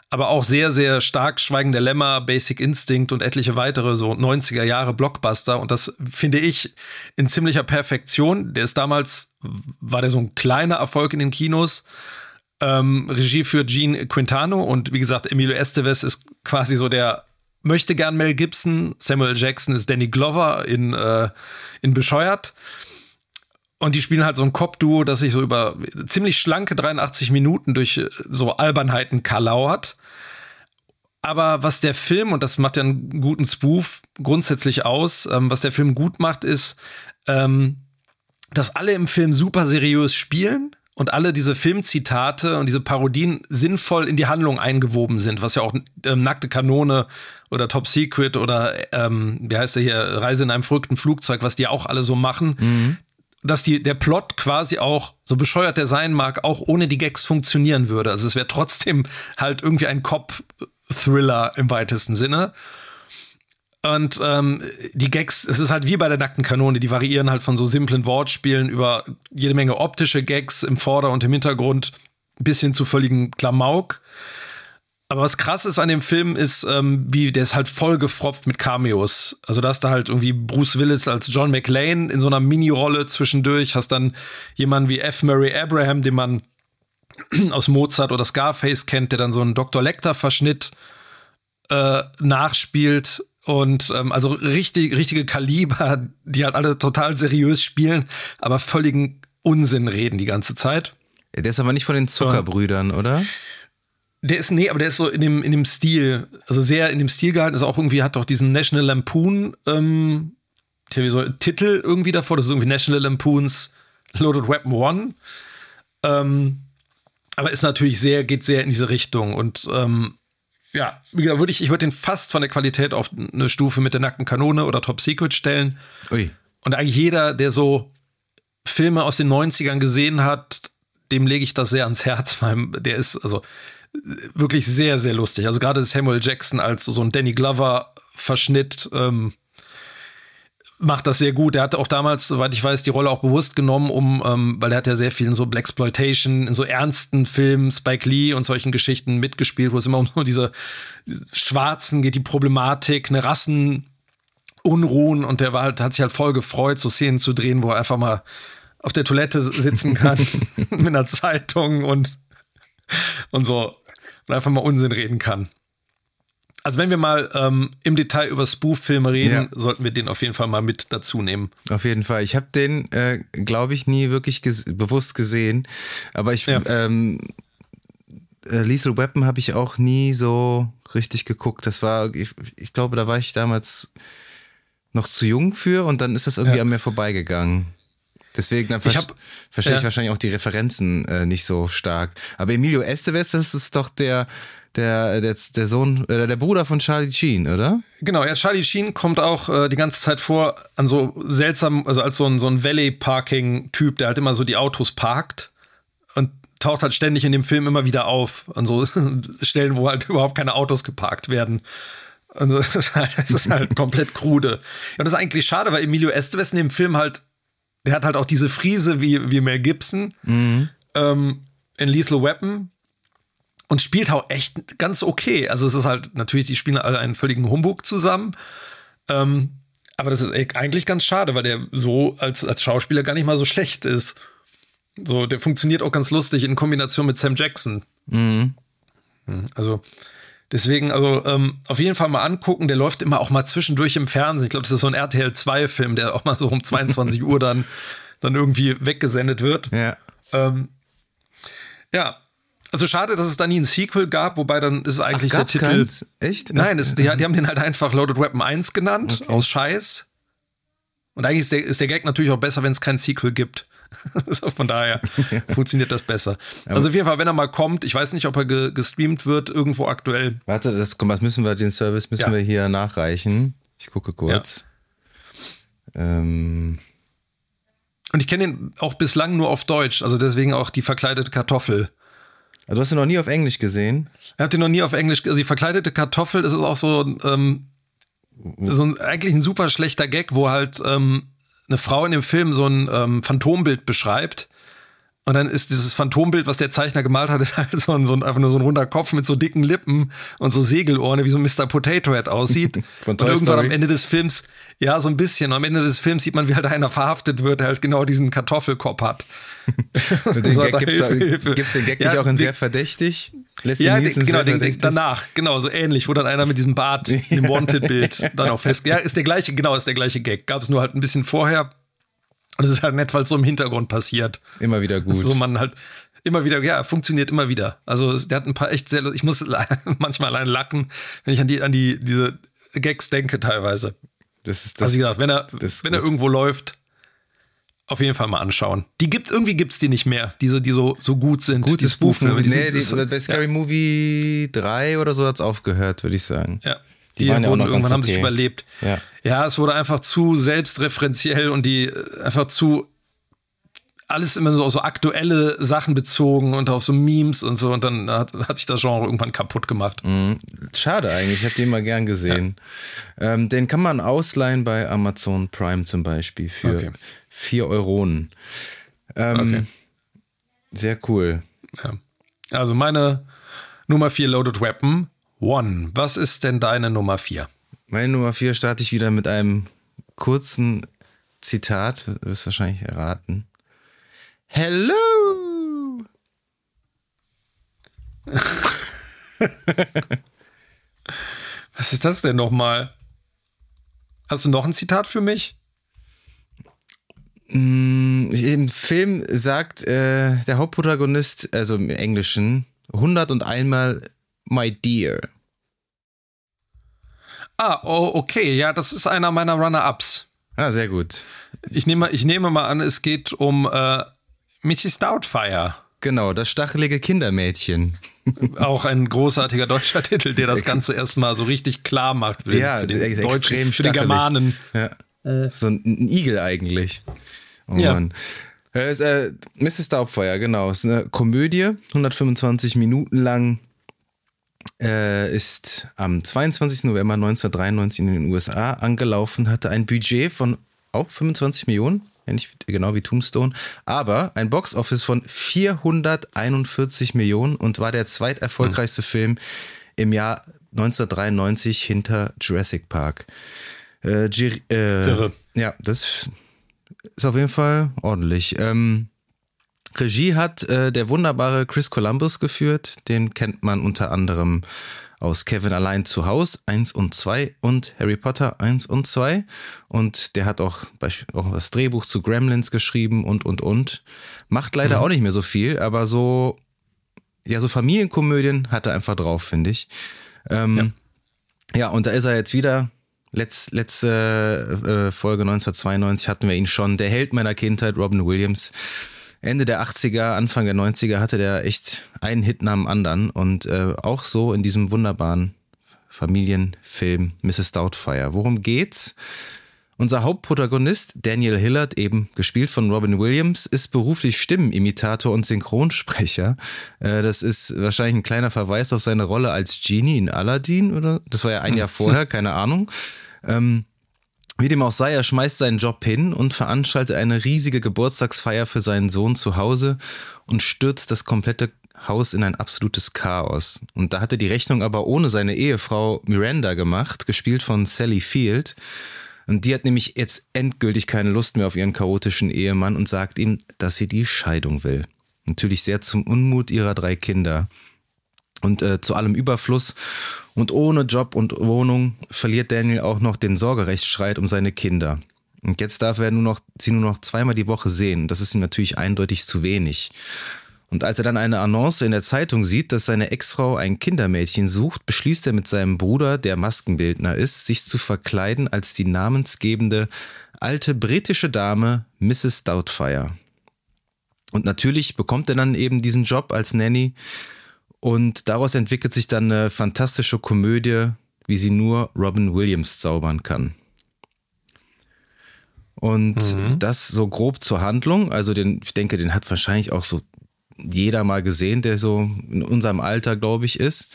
Speaker 2: aber auch sehr, sehr stark Schweigende Lämmer, Basic Instinct und etliche weitere so 90er Jahre Blockbuster. Und das finde ich in ziemlicher Perfektion. Der ist damals, war der so ein kleiner Erfolg in den Kinos. Ähm, Regie für Gene Quintano und wie gesagt, Emilio Estevez ist quasi so der möchte gern Mel Gibson. Samuel Jackson ist Danny Glover in, äh, in Bescheuert. Und die spielen halt so ein Cop-Duo, das sich so über ziemlich schlanke 83 Minuten durch äh, so Albernheiten kalauert. Aber was der Film, und das macht ja einen guten Spoof grundsätzlich aus, ähm, was der Film gut macht, ist, ähm, dass alle im Film super seriös spielen und alle diese Filmzitate und diese Parodien sinnvoll in die Handlung eingewoben sind, was ja auch ähm, Nackte Kanone oder Top Secret oder ähm, wie heißt der hier, Reise in einem verrückten Flugzeug, was die auch alle so machen. Mhm dass die, der Plot quasi auch, so bescheuert der sein mag, auch ohne die Gags funktionieren würde. Also es wäre trotzdem halt irgendwie ein Cop-Thriller im weitesten Sinne. Und ähm, die Gags, es ist halt wie bei der nackten Kanone, die variieren halt von so simplen Wortspielen über jede Menge optische Gags im Vorder- und im Hintergrund bis hin zu völligen Klamauk. Aber was krass ist an dem Film ist, ähm, wie der ist halt voll gefropft mit Cameos. Also da hast du halt irgendwie Bruce Willis als John McLean in so einer Mini-Rolle zwischendurch, hast dann jemanden wie F. Murray Abraham, den man (clears throat) aus Mozart oder Scarface kennt, der dann so einen Dr. Lecter-Verschnitt äh, nachspielt. Und ähm, also richtig, richtige Kaliber, die halt alle total seriös spielen, aber völligen Unsinn reden die ganze Zeit.
Speaker 3: Der ist aber nicht von den Zuckerbrüdern, oder?
Speaker 2: Der ist, nee, aber der ist so in dem, in dem Stil, also sehr in dem Stil gehalten. Ist auch irgendwie, hat doch diesen National Lampoon ähm, Titel irgendwie davor. Das ist irgendwie National Lampoons Loaded Weapon One. Ähm, aber ist natürlich sehr, geht sehr in diese Richtung. Und ähm, ja, würde ich, ich würde den fast von der Qualität auf eine Stufe mit der nackten Kanone oder Top Secret stellen. Ui. Und eigentlich jeder, der so Filme aus den 90ern gesehen hat, dem lege ich das sehr ans Herz, (laughs) weil der ist, also wirklich sehr, sehr lustig. Also gerade Samuel Jackson als so ein Danny Glover-Verschnitt, ähm, macht das sehr gut. Er hat auch damals, soweit ich weiß, die Rolle auch bewusst genommen, um, ähm, weil er hat ja sehr viel in so Black Exploitation, in so ernsten Filmen, Spike Lee und solchen Geschichten mitgespielt, wo es immer um (laughs) diese Schwarzen geht, die Problematik, eine Rassenunruhen und der war halt, hat sich halt voll gefreut, so Szenen zu drehen, wo er einfach mal auf der Toilette sitzen kann (laughs) (laughs) mit einer Zeitung und, und so und einfach mal Unsinn reden kann. Also wenn wir mal ähm, im Detail über Spoof-Filme reden, ja. sollten wir den auf jeden Fall mal mit dazu nehmen.
Speaker 3: Auf jeden Fall. Ich habe den, äh, glaube ich, nie wirklich ges bewusst gesehen. Aber ich, ja. ähm, äh, Lethal Weapon habe ich auch nie so richtig geguckt. Das war, ich, ich, glaube, da war ich damals noch zu jung für und dann ist das irgendwie ja. an mir vorbeigegangen. Deswegen dann ich hab, verstehe ich wahrscheinlich auch die Referenzen äh, nicht so stark. Aber Emilio Estevez, das ist doch der der, der, der Sohn, äh, der Bruder von Charlie Sheen, oder?
Speaker 2: Genau, ja, Charlie Sheen kommt auch äh, die ganze Zeit vor an so seltsam, also als so ein, so ein Valley-Parking-Typ, der halt immer so die Autos parkt und taucht halt ständig in dem Film immer wieder auf. An so (laughs) Stellen, wo halt überhaupt keine Autos geparkt werden. Also (laughs) das ist halt, ist halt komplett krude. Und das ist eigentlich schade, weil Emilio Estevez in dem Film halt, der hat halt auch diese Friese wie, wie Mel Gibson. Mhm. Ähm, in Lethal Weapon, und spielt auch echt ganz okay. Also es ist halt natürlich, die spielen alle einen völligen Humbug zusammen. Ähm, aber das ist eigentlich ganz schade, weil der so als, als Schauspieler gar nicht mal so schlecht ist. So, der funktioniert auch ganz lustig in Kombination mit Sam Jackson. Mhm. Hm, also deswegen, also ähm, auf jeden Fall mal angucken. Der läuft immer auch mal zwischendurch im Fernsehen. Ich glaube, das ist so ein RTL 2-Film, der auch mal so um 22 (laughs) Uhr dann, dann irgendwie weggesendet wird.
Speaker 3: Ja.
Speaker 2: Ähm, ja, also schade, dass es da nie ein Sequel gab, wobei dann ist eigentlich Ach, der Titel. Keins?
Speaker 3: Echt?
Speaker 2: Nein, das, die, die, haben den halt einfach Loaded Weapon 1 genannt, okay. aus Scheiß. Und eigentlich ist der, ist der Gag natürlich auch besser, wenn es kein Sequel gibt. (laughs) von daher (laughs) funktioniert das besser. Also auf jeden Fall, wenn er mal kommt, ich weiß nicht, ob er ge gestreamt wird, irgendwo aktuell.
Speaker 3: Warte, das, das müssen wir, den Service müssen ja. wir hier nachreichen. Ich gucke kurz. Ja. Ähm.
Speaker 2: Und ich kenne ihn auch bislang nur auf Deutsch, also deswegen auch die verkleidete Kartoffel.
Speaker 3: Also du hast ihn noch nie auf Englisch gesehen?
Speaker 2: Ich habe den noch nie auf Englisch gesehen. Also die verkleidete Kartoffel, das ist auch so, ähm, so ein, eigentlich ein super schlechter Gag, wo halt ähm, eine Frau in dem Film so ein ähm, Phantombild beschreibt und dann ist dieses Phantombild, was der Zeichner gemalt hat, ist (laughs) halt so ein, so ein, einfach nur so ein runder Kopf mit so dicken Lippen und so Segelohren, wie so ein Mr. Potato Head aussieht. (laughs) und irgendwann Story. am Ende des Films, ja, so ein bisschen. Am Ende des Films sieht man, wie halt einer verhaftet wird, der halt genau diesen Kartoffelkopf hat. (laughs)
Speaker 3: den Gag gibt's, Hilfe, gibt's den Gag ja, nicht auch in sehr verdächtig?
Speaker 2: Lässt ja, den, genau, den, verdächtig? danach, genau, so ähnlich, wo dann einer mit diesem Bart, dem Wanted-Bild dann auch fest. Ja, ist der gleiche, genau, ist der gleiche Gag. Gab es nur halt ein bisschen vorher und es ist halt nett, weil es so im Hintergrund passiert.
Speaker 3: Immer wieder gut.
Speaker 2: So man halt immer wieder, ja, funktioniert immer wieder. Also der hat ein paar echt sehr, ich muss (laughs) manchmal allein lachen, wenn ich an die, an die, diese Gags denke teilweise.
Speaker 3: Das ist das.
Speaker 2: Also gesagt, wenn er, wenn er irgendwo läuft, auf jeden Fall mal anschauen. Die gibt's, irgendwie gibt's die nicht mehr, diese, die so, so gut sind.
Speaker 3: Gutes Spoof-Movie. Nee, die, bei Scary ja. Movie 3 oder so hat's aufgehört, würde ich sagen.
Speaker 2: Ja. Die, die ja wurden, irgendwann haben okay. sich überlebt.
Speaker 3: Ja.
Speaker 2: ja, es wurde einfach zu selbstreferenziell und die äh, einfach zu alles immer so auf so aktuelle Sachen bezogen und auf so Memes und so. Und dann hat, hat sich das Genre irgendwann kaputt gemacht.
Speaker 3: Mhm. Schade eigentlich, ich habe den mal gern gesehen. Ja. Ähm, den kann man ausleihen bei Amazon Prime zum Beispiel für okay. 4 Euronen. Ähm, okay. Sehr cool.
Speaker 2: Ja. Also meine Nummer 4 Loaded Weapon One. Was ist denn deine Nummer vier?
Speaker 3: Meine Nummer vier starte ich wieder mit einem kurzen Zitat. Du wirst wahrscheinlich erraten. Hello! (laughs)
Speaker 2: Was ist das denn nochmal? Hast du noch ein Zitat für mich?
Speaker 3: Mm, Im Film sagt äh, der Hauptprotagonist, also im Englischen, 101 Mal My Dear.
Speaker 2: Ah, oh, okay. Ja, das ist einer meiner Runner-Ups.
Speaker 3: Ah, sehr gut.
Speaker 2: Ich nehme, ich nehme mal an, es geht um äh, Mrs. Doubtfire.
Speaker 3: Genau, das stachelige Kindermädchen. (laughs)
Speaker 2: Auch ein großartiger deutscher Titel, der das Ganze erstmal so richtig klar macht
Speaker 3: für, ja, für den extrem Deutschen, für die Germanen. Ja. Äh. So ein, ein, Igel eigentlich. Oh ja. Mann. Ist, äh, Mrs. Doubtfire, genau. Es ist eine Komödie, 125 Minuten lang äh, ist am 22. November 1993 in den USA angelaufen, hatte ein Budget von auch 25 Millionen, ähnlich genau wie Tombstone, aber ein Boxoffice von 441 Millionen und war der zweiterfolgreichste hm. Film im Jahr 1993 hinter Jurassic Park. Äh, äh, Irre. Ja, das ist auf jeden Fall ordentlich. Ähm, Regie hat äh, der wunderbare Chris Columbus geführt. Den kennt man unter anderem aus Kevin allein zu Haus 1 und 2 und Harry Potter 1 und 2. Und der hat auch, auch das Drehbuch zu Gremlins geschrieben und, und, und. Macht leider mhm. auch nicht mehr so viel, aber so, ja, so Familienkomödien hat er einfach drauf, finde ich. Ähm, ja. ja, und da ist er jetzt wieder Letz, letzte äh, Folge 1992 hatten wir ihn schon. Der Held meiner Kindheit, Robin Williams. Ende der 80er, Anfang der 90er hatte der echt einen Hit nach dem anderen und äh, auch so in diesem wunderbaren Familienfilm Mrs. Doubtfire. Worum geht's? Unser Hauptprotagonist, Daniel Hillard, eben gespielt von Robin Williams, ist beruflich Stimmenimitator und Synchronsprecher. Äh, das ist wahrscheinlich ein kleiner Verweis auf seine Rolle als Genie in Aladdin, oder? Das war ja ein Jahr (laughs) vorher, keine Ahnung. Wie dem auch sei, er schmeißt seinen Job hin und veranstaltet eine riesige Geburtstagsfeier für seinen Sohn zu Hause und stürzt das komplette Haus in ein absolutes Chaos. Und da hat er die Rechnung aber ohne seine Ehefrau Miranda gemacht, gespielt von Sally Field. Und die hat nämlich jetzt endgültig keine Lust mehr auf ihren chaotischen Ehemann und sagt ihm, dass sie die Scheidung will. Natürlich sehr zum Unmut ihrer drei Kinder. Und äh, zu allem Überfluss und ohne Job und Wohnung verliert Daniel auch noch den Sorgerechtsstreit um seine Kinder. Und jetzt darf er nur noch, sie nur noch zweimal die Woche sehen. Das ist ihm natürlich eindeutig zu wenig. Und als er dann eine Annonce in der Zeitung sieht, dass seine Ex-Frau ein Kindermädchen sucht, beschließt er mit seinem Bruder, der Maskenbildner ist, sich zu verkleiden als die namensgebende alte britische Dame Mrs. Doubtfire. Und natürlich bekommt er dann eben diesen Job als Nanny, und daraus entwickelt sich dann eine fantastische Komödie, wie sie nur Robin Williams zaubern kann. Und mhm. das so grob zur Handlung. Also den, ich denke, den hat wahrscheinlich auch so jeder mal gesehen, der so in unserem Alter, glaube ich, ist.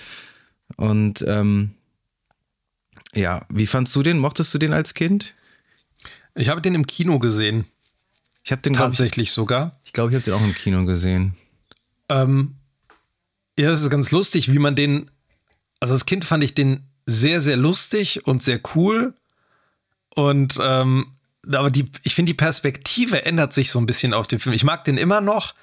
Speaker 3: Und ähm, ja, wie fandst du den? Mochtest du den als Kind?
Speaker 2: Ich habe den im Kino gesehen.
Speaker 3: Ich habe den
Speaker 2: tatsächlich ich, sogar.
Speaker 3: Ich glaube, ich habe den auch im Kino gesehen.
Speaker 2: Ähm, ja, das ist ganz lustig, wie man den. Also als Kind fand ich den sehr, sehr lustig und sehr cool. Und ähm, aber die, ich finde, die Perspektive ändert sich so ein bisschen auf den Film. Ich mag den immer noch,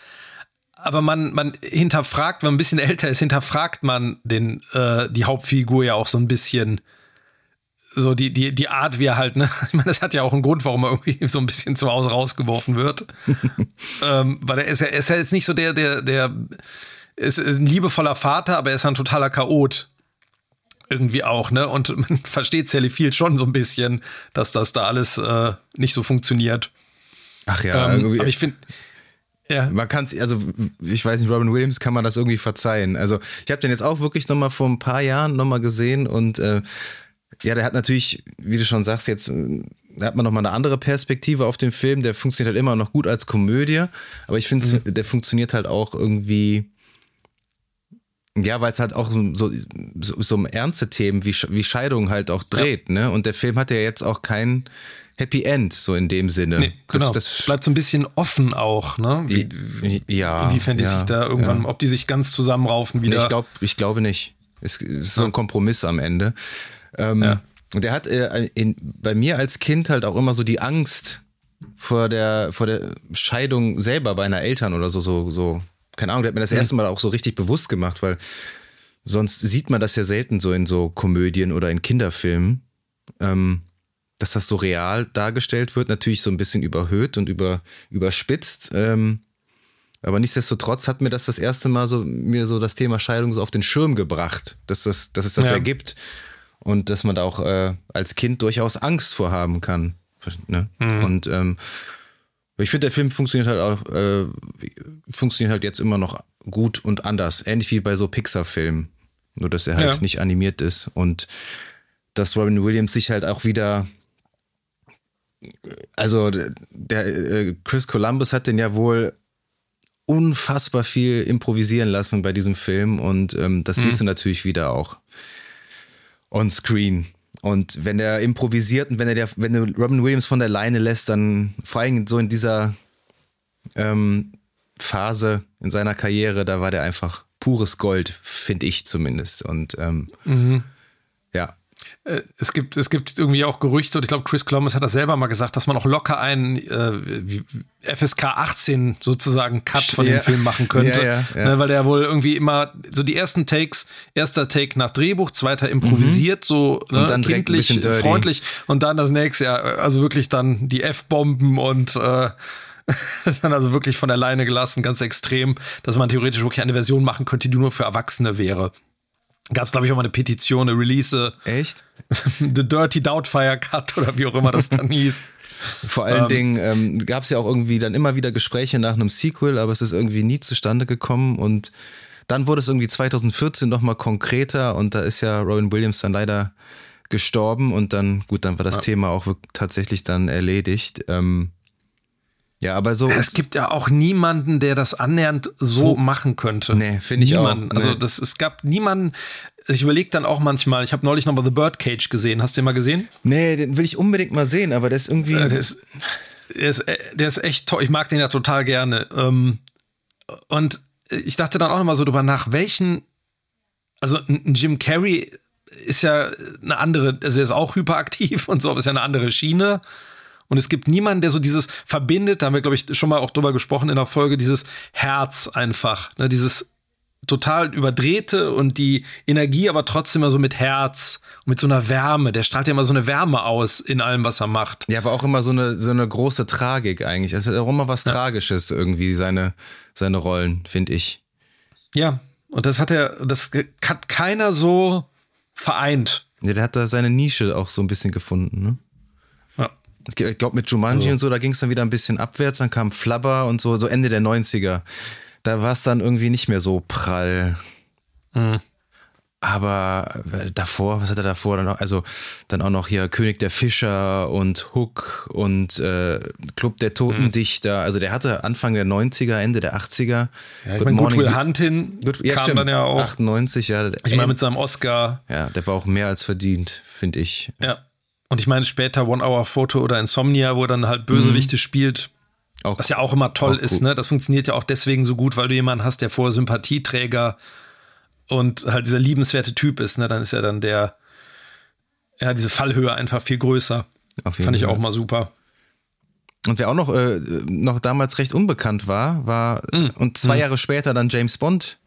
Speaker 2: aber man, man hinterfragt, wenn man ein bisschen älter ist, hinterfragt man den, äh, die Hauptfigur ja auch so ein bisschen. So die, die, die Art, wie er halt, ne? (laughs) Ich meine, das hat ja auch einen Grund, warum er irgendwie (laughs) so ein bisschen zu Hause rausgeworfen wird. (laughs) ähm, weil er ist ja, er ist ja jetzt nicht so der, der, der ist ein liebevoller Vater, aber er ist ein totaler Chaot. Irgendwie auch, ne? Und (laughs) man versteht Sally Field schon so ein bisschen, dass das da alles äh, nicht so funktioniert.
Speaker 3: Ach ja, ähm,
Speaker 2: aber ich finde.
Speaker 3: Ja. Man kann es, also ich weiß nicht, Robin Williams kann man das irgendwie verzeihen. Also ich habe den jetzt auch wirklich nochmal vor ein paar Jahren nochmal gesehen und äh, ja, der hat natürlich, wie du schon sagst, jetzt da hat man nochmal eine andere Perspektive auf den Film. Der funktioniert halt immer noch gut als Komödie, aber ich finde, mhm. der funktioniert halt auch irgendwie ja, weil es halt auch so, so, so um ernste Themen wie, wie Scheidung halt auch dreht, ja. ne? Und der Film hat ja jetzt auch kein Happy End, so in dem Sinne. Nee,
Speaker 2: genau. Das, bleibt so ein bisschen offen auch, ne? Wie,
Speaker 3: ja.
Speaker 2: Inwiefern die
Speaker 3: ja,
Speaker 2: sich da irgendwann, ja. ob die sich ganz zusammenraufen wieder.
Speaker 3: Nee, ich glaube ich glaube nicht. Es ist so ein Kompromiss am Ende. Ähm, ja. Und der hat äh, in, bei mir als Kind halt auch immer so die Angst vor der, vor der Scheidung selber bei einer Eltern oder so, so, so keine Ahnung, der hat mir das erste Mal auch so richtig bewusst gemacht, weil sonst sieht man das ja selten so in so Komödien oder in Kinderfilmen, ähm, dass das so real dargestellt wird, natürlich so ein bisschen überhöht und über, überspitzt. Ähm, aber nichtsdestotrotz hat mir das das erste Mal so mir so das Thema Scheidung so auf den Schirm gebracht, dass das, dass es das ja. ergibt und dass man da auch äh, als Kind durchaus Angst vorhaben kann. Ne? Mhm. Und ähm, ich finde, der Film funktioniert halt auch, äh, funktioniert halt jetzt immer noch gut und anders. Ähnlich wie bei so Pixar-Filmen. Nur, dass er halt ja. nicht animiert ist und dass Robin Williams sich halt auch wieder. Also, der äh, Chris Columbus hat den ja wohl unfassbar viel improvisieren lassen bei diesem Film und ähm, das mhm. siehst du natürlich wieder auch on screen. Und wenn er improvisiert und wenn er der, wenn du Robin Williams von der Leine lässt, dann vor allem so in dieser ähm, Phase in seiner Karriere, da war der einfach pures Gold, finde ich zumindest. Und ähm, mhm.
Speaker 2: Äh, es gibt, es gibt irgendwie auch Gerüchte, und ich glaube, Chris Columbus hat das selber mal gesagt, dass man auch locker einen äh, FSK 18 sozusagen Cut von ja. dem Film machen (laughs) könnte. Ja, ja, ne, weil der wohl irgendwie immer so die ersten Takes, erster Take nach Drehbuch, zweiter improvisiert, mhm. so ne, und dann kindlich, freundlich und dann das nächste, ja, also wirklich dann die F-Bomben und äh, (laughs) dann also wirklich von alleine gelassen, ganz extrem, dass man theoretisch wirklich eine Version machen könnte, die nur für Erwachsene wäre. Gab es, glaube ich, auch mal eine Petition, eine Release.
Speaker 3: Echt? (laughs)
Speaker 2: The Dirty Doubtfire Cut oder wie auch immer das dann hieß. (laughs)
Speaker 3: Vor allen ähm, Dingen ähm, gab es ja auch irgendwie dann immer wieder Gespräche nach einem Sequel, aber es ist irgendwie nie zustande gekommen und dann wurde es irgendwie 2014 nochmal konkreter und da ist ja Robin Williams dann leider gestorben und dann, gut, dann war das ja. Thema auch tatsächlich dann erledigt. Ähm, ja, aber so.
Speaker 2: Es gibt ja auch niemanden, der das annähernd so, so machen könnte.
Speaker 3: Nee, finde ich
Speaker 2: niemanden.
Speaker 3: auch.
Speaker 2: Also nee. Also das, es gab niemanden. Ich überlege dann auch manchmal, ich habe neulich noch mal The Birdcage gesehen. Hast du den mal gesehen?
Speaker 3: Nee, den will ich unbedingt mal sehen, aber der ist irgendwie.
Speaker 2: Äh, der, ist, der, ist, äh, der ist echt toll. Ich mag den ja total gerne. Ähm, und ich dachte dann auch noch mal so drüber nach, welchen. Also ein Jim Carrey ist ja eine andere, also er ist auch hyperaktiv (laughs) und so, aber ist ja eine andere Schiene. Und es gibt niemanden, der so dieses verbindet, da haben wir, glaube ich, schon mal auch drüber gesprochen in der Folge, dieses Herz einfach, ne, dieses total überdrehte und die Energie aber trotzdem immer so mit Herz und mit so einer Wärme. Der strahlt ja immer so eine Wärme aus in allem, was er macht.
Speaker 3: Ja, aber auch immer so eine, so eine große Tragik eigentlich. Es ist auch immer was ja. Tragisches irgendwie, seine, seine Rollen, finde ich.
Speaker 2: Ja, und das hat er, das hat keiner so vereint.
Speaker 3: Ja, der hat da seine Nische auch so ein bisschen gefunden, ne? Ich glaube, mit Jumanji also. und so, da ging es dann wieder ein bisschen abwärts, dann kam Flubber und so, so Ende der 90er. Da war es dann irgendwie nicht mehr so prall. Mhm. Aber äh, davor, was hat er davor? Dann auch, also dann auch noch hier König der Fischer und Hook und äh, Club der Totendichter. Mhm. Also der hatte Anfang der 90er, Ende der 80er. Ja,
Speaker 2: ich meine, Good Will Hunting
Speaker 3: Good, ja, kam stimmt, dann ja auch. 98, ja.
Speaker 2: Ich meine, mit seinem Oscar.
Speaker 3: Ja, der war auch mehr als verdient, finde ich.
Speaker 2: Ja. Und ich meine später One Hour Photo oder Insomnia, wo dann halt Bösewichte mhm. spielt. Auch, was ja auch immer toll auch ist, ne? Das funktioniert ja auch deswegen so gut, weil du jemanden hast, der vor Sympathieträger und halt dieser liebenswerte Typ ist, ne? Dann ist ja dann der, ja, diese Fallhöhe einfach viel größer. Auf jeden Fand ich Fall. auch mal super.
Speaker 3: Und wer auch noch, äh, noch damals recht unbekannt war, war mm. und zwei mm. Jahre später dann James Bond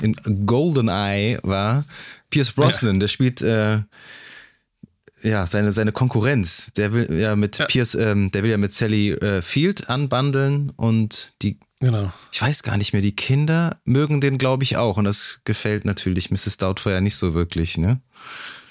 Speaker 3: in Goldeneye war, Pierce Brosnan, ja. der spielt äh, ja, seine, seine Konkurrenz. Der will ja mit ja. Pierce, ähm, der will ja mit Sally äh, Field anbandeln und die, genau. ich weiß gar nicht mehr, die Kinder mögen den, glaube ich, auch. Und das gefällt natürlich Mrs. Doubtfire nicht so wirklich, ne?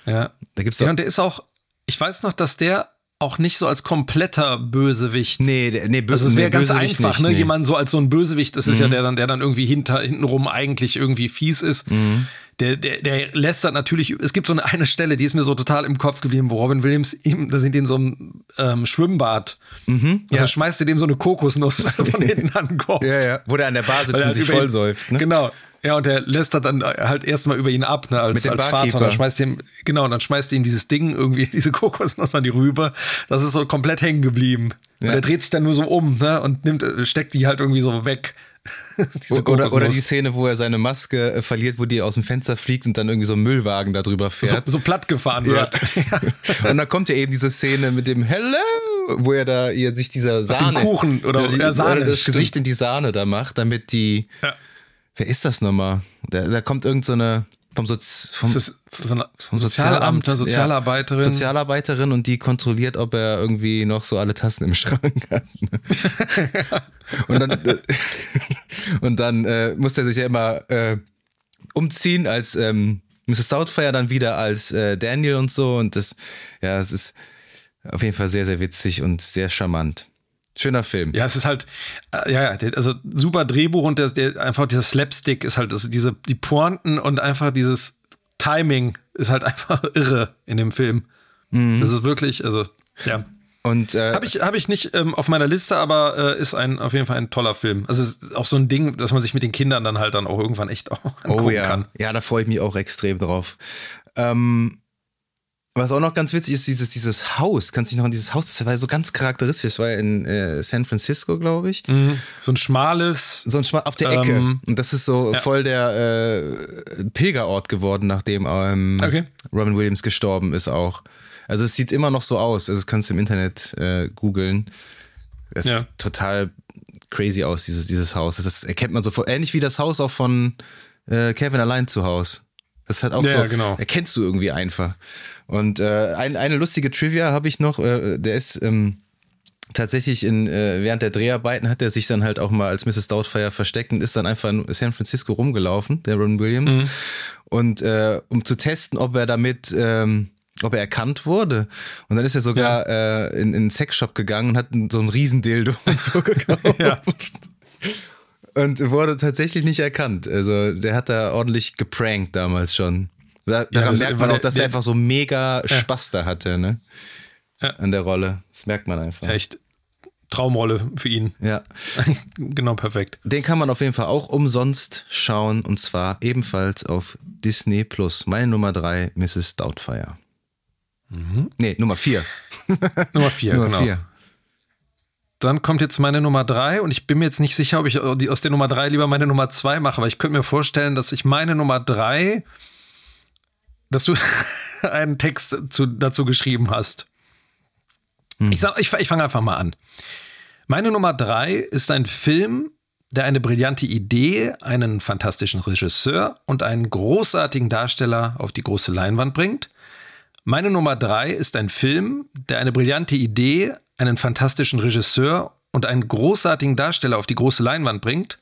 Speaker 2: Ja. Da gibt's ja, und der ist auch, ich weiß noch, dass der auch nicht so als kompletter Bösewicht.
Speaker 3: Nee, nee,
Speaker 2: böse, also es wäre nee, ganz einfach, nicht, ne? Nee. Jemand so als so ein Bösewicht, das ist mhm. ja der dann, der dann irgendwie hinter, hintenrum eigentlich irgendwie fies ist. Mhm der, der, der lästert natürlich, es gibt so eine, eine Stelle, die ist mir so total im Kopf geblieben, wo Robin Williams, ihm, da sind die in so einem ähm, Schwimmbad mhm, und ja. dann schmeißt er dem so eine Kokosnuss (laughs) von hinten an den Kopf.
Speaker 3: Ja, ja, wo der an der Bar sitzt und sich vollsäuft.
Speaker 2: Ne? Genau, ja, und der lästert dann halt erstmal über ihn ab, ne, als, als Vater. Und dann schmeißt ihm, genau, und dann schmeißt ihm dieses Ding irgendwie, (laughs) diese Kokosnuss an die Rübe. Das ist so komplett hängen geblieben. Ja. Und er dreht sich dann nur so um, ne, und nimmt, steckt die halt irgendwie so weg. (laughs)
Speaker 3: oder, oder die Szene, wo er seine Maske äh, verliert, wo die aus dem Fenster fliegt und dann irgendwie so ein Müllwagen darüber fährt.
Speaker 2: So, so platt gefahren wird. (laughs)
Speaker 3: Ja. und dann kommt ja eben diese Szene mit dem Hello, wo er da ihr sich dieser Sahne.
Speaker 2: Ach, Kuchen oder,
Speaker 3: oder die, Sahne, das stimmt. Gesicht in die Sahne da macht, damit die. Ja. Wer ist das nochmal? Da, da kommt irgend so eine vom, Sozi vom,
Speaker 2: so vom Sozialamt,
Speaker 3: Sozialamt Sozialarbeiterin. Ja, Sozialarbeiterin und die kontrolliert, ob er irgendwie noch so alle Tassen im (laughs) Schrank hat. (laughs) und dann, äh, und dann äh, muss er sich ja immer äh, umziehen als ähm, Mrs. Doubtfire, dann wieder als äh, Daniel und so. Und das, ja, es ist auf jeden Fall sehr, sehr witzig und sehr charmant. Schöner Film.
Speaker 2: Ja, es ist halt, äh, ja, ja, also super Drehbuch und der, der, einfach dieser Slapstick ist halt, das, diese, die Pointen und einfach dieses Timing ist halt (laughs) einfach irre in dem Film. Mhm. Das ist wirklich, also, ja.
Speaker 3: Und äh,
Speaker 2: habe ich, hab ich nicht ähm, auf meiner Liste, aber äh, ist ein, auf jeden Fall ein toller Film. Also ist auch so ein Ding, dass man sich mit den Kindern dann halt dann auch irgendwann echt auch (laughs) angucken
Speaker 3: oh ja,
Speaker 2: kann.
Speaker 3: ja, da freue ich mich auch extrem drauf. Ähm, was auch noch ganz witzig ist, dieses, dieses Haus. Kannst du dich noch an dieses Haus, das war ja so ganz charakteristisch. Das war ja in äh, San Francisco, glaube ich.
Speaker 2: Mhm. So ein schmales.
Speaker 3: So ein Schmal auf der Ecke.
Speaker 2: Ähm,
Speaker 3: Und das ist so
Speaker 2: ja.
Speaker 3: voll der äh, Pilgerort geworden, nachdem ähm,
Speaker 2: Okay.
Speaker 3: Robin Williams gestorben ist auch. Also es sieht immer noch so aus. Also das kannst du im Internet äh, googeln. Es
Speaker 2: Ja.
Speaker 3: sieht total crazy aus, dieses, dieses Haus. Das erkennt man sofort. Ähnlich wie das Haus auch von äh, Kevin allein zu Hause. Das hat auch
Speaker 2: Ja,
Speaker 3: so,
Speaker 2: genau.
Speaker 3: erkennst du irgendwie einfach. Und äh, ein, eine lustige Trivia habe ich noch, äh, der ist ähm, tatsächlich in, äh, während der Dreharbeiten hat er sich dann halt auch mal als Mrs. Doubtfire versteckt und ist dann einfach in San Francisco rumgelaufen, der Ron Williams.
Speaker 2: Mhm.
Speaker 3: Und äh, um zu testen, ob er damit, ähm, ob er erkannt wurde. Und dann ist er sogar äh, in, in einen Sexshop gegangen und hat so ein Riesendildo (laughs) und so gekauft. (laughs)
Speaker 2: Ja. (laughs)
Speaker 3: Und wurde tatsächlich nicht erkannt. Also der hat da ordentlich geprankt damals schon. Da, daran
Speaker 2: das-
Speaker 3: merkt man auch, dass
Speaker 2: der-
Speaker 3: er einfach so mega Spaß da hatte, ne?
Speaker 2: Ja.
Speaker 3: An der Rolle. Das merkt man einfach.
Speaker 2: Echt Traumrolle für ihn.
Speaker 3: Ja. (laughs)
Speaker 2: genau, perfekt.
Speaker 3: Den kann man auf jeden Fall auch umsonst schauen und zwar ebenfalls auf Disney Plus. Meine Nummer drei, Mrs. Doubtfire. Nee, Nummer vier.
Speaker 2: Nummer vier, (laughs)
Speaker 3: Nummer
Speaker 2: genau.
Speaker 3: vier.
Speaker 2: Dann kommt jetzt meine Nummer drei und ich bin mir jetzt nicht sicher, ob ich aus der Nummer drei lieber meine Nummer zwei mache, aber ich könnte mir vorstellen, dass ich meine Nummer drei, dass du (laughs) einen Text zu, dazu geschrieben hast. Ich, sag, ich, ich fange einfach mal an. Meine Nummer drei ist ein Film, der eine brillante Idee, einen fantastischen Regisseur und einen großartigen Darsteller auf die große Leinwand bringt. Meine Nummer drei ist ein Film, der eine brillante Idee, einen fantastischen Regisseur und einen großartigen Darsteller auf die große Leinwand bringt.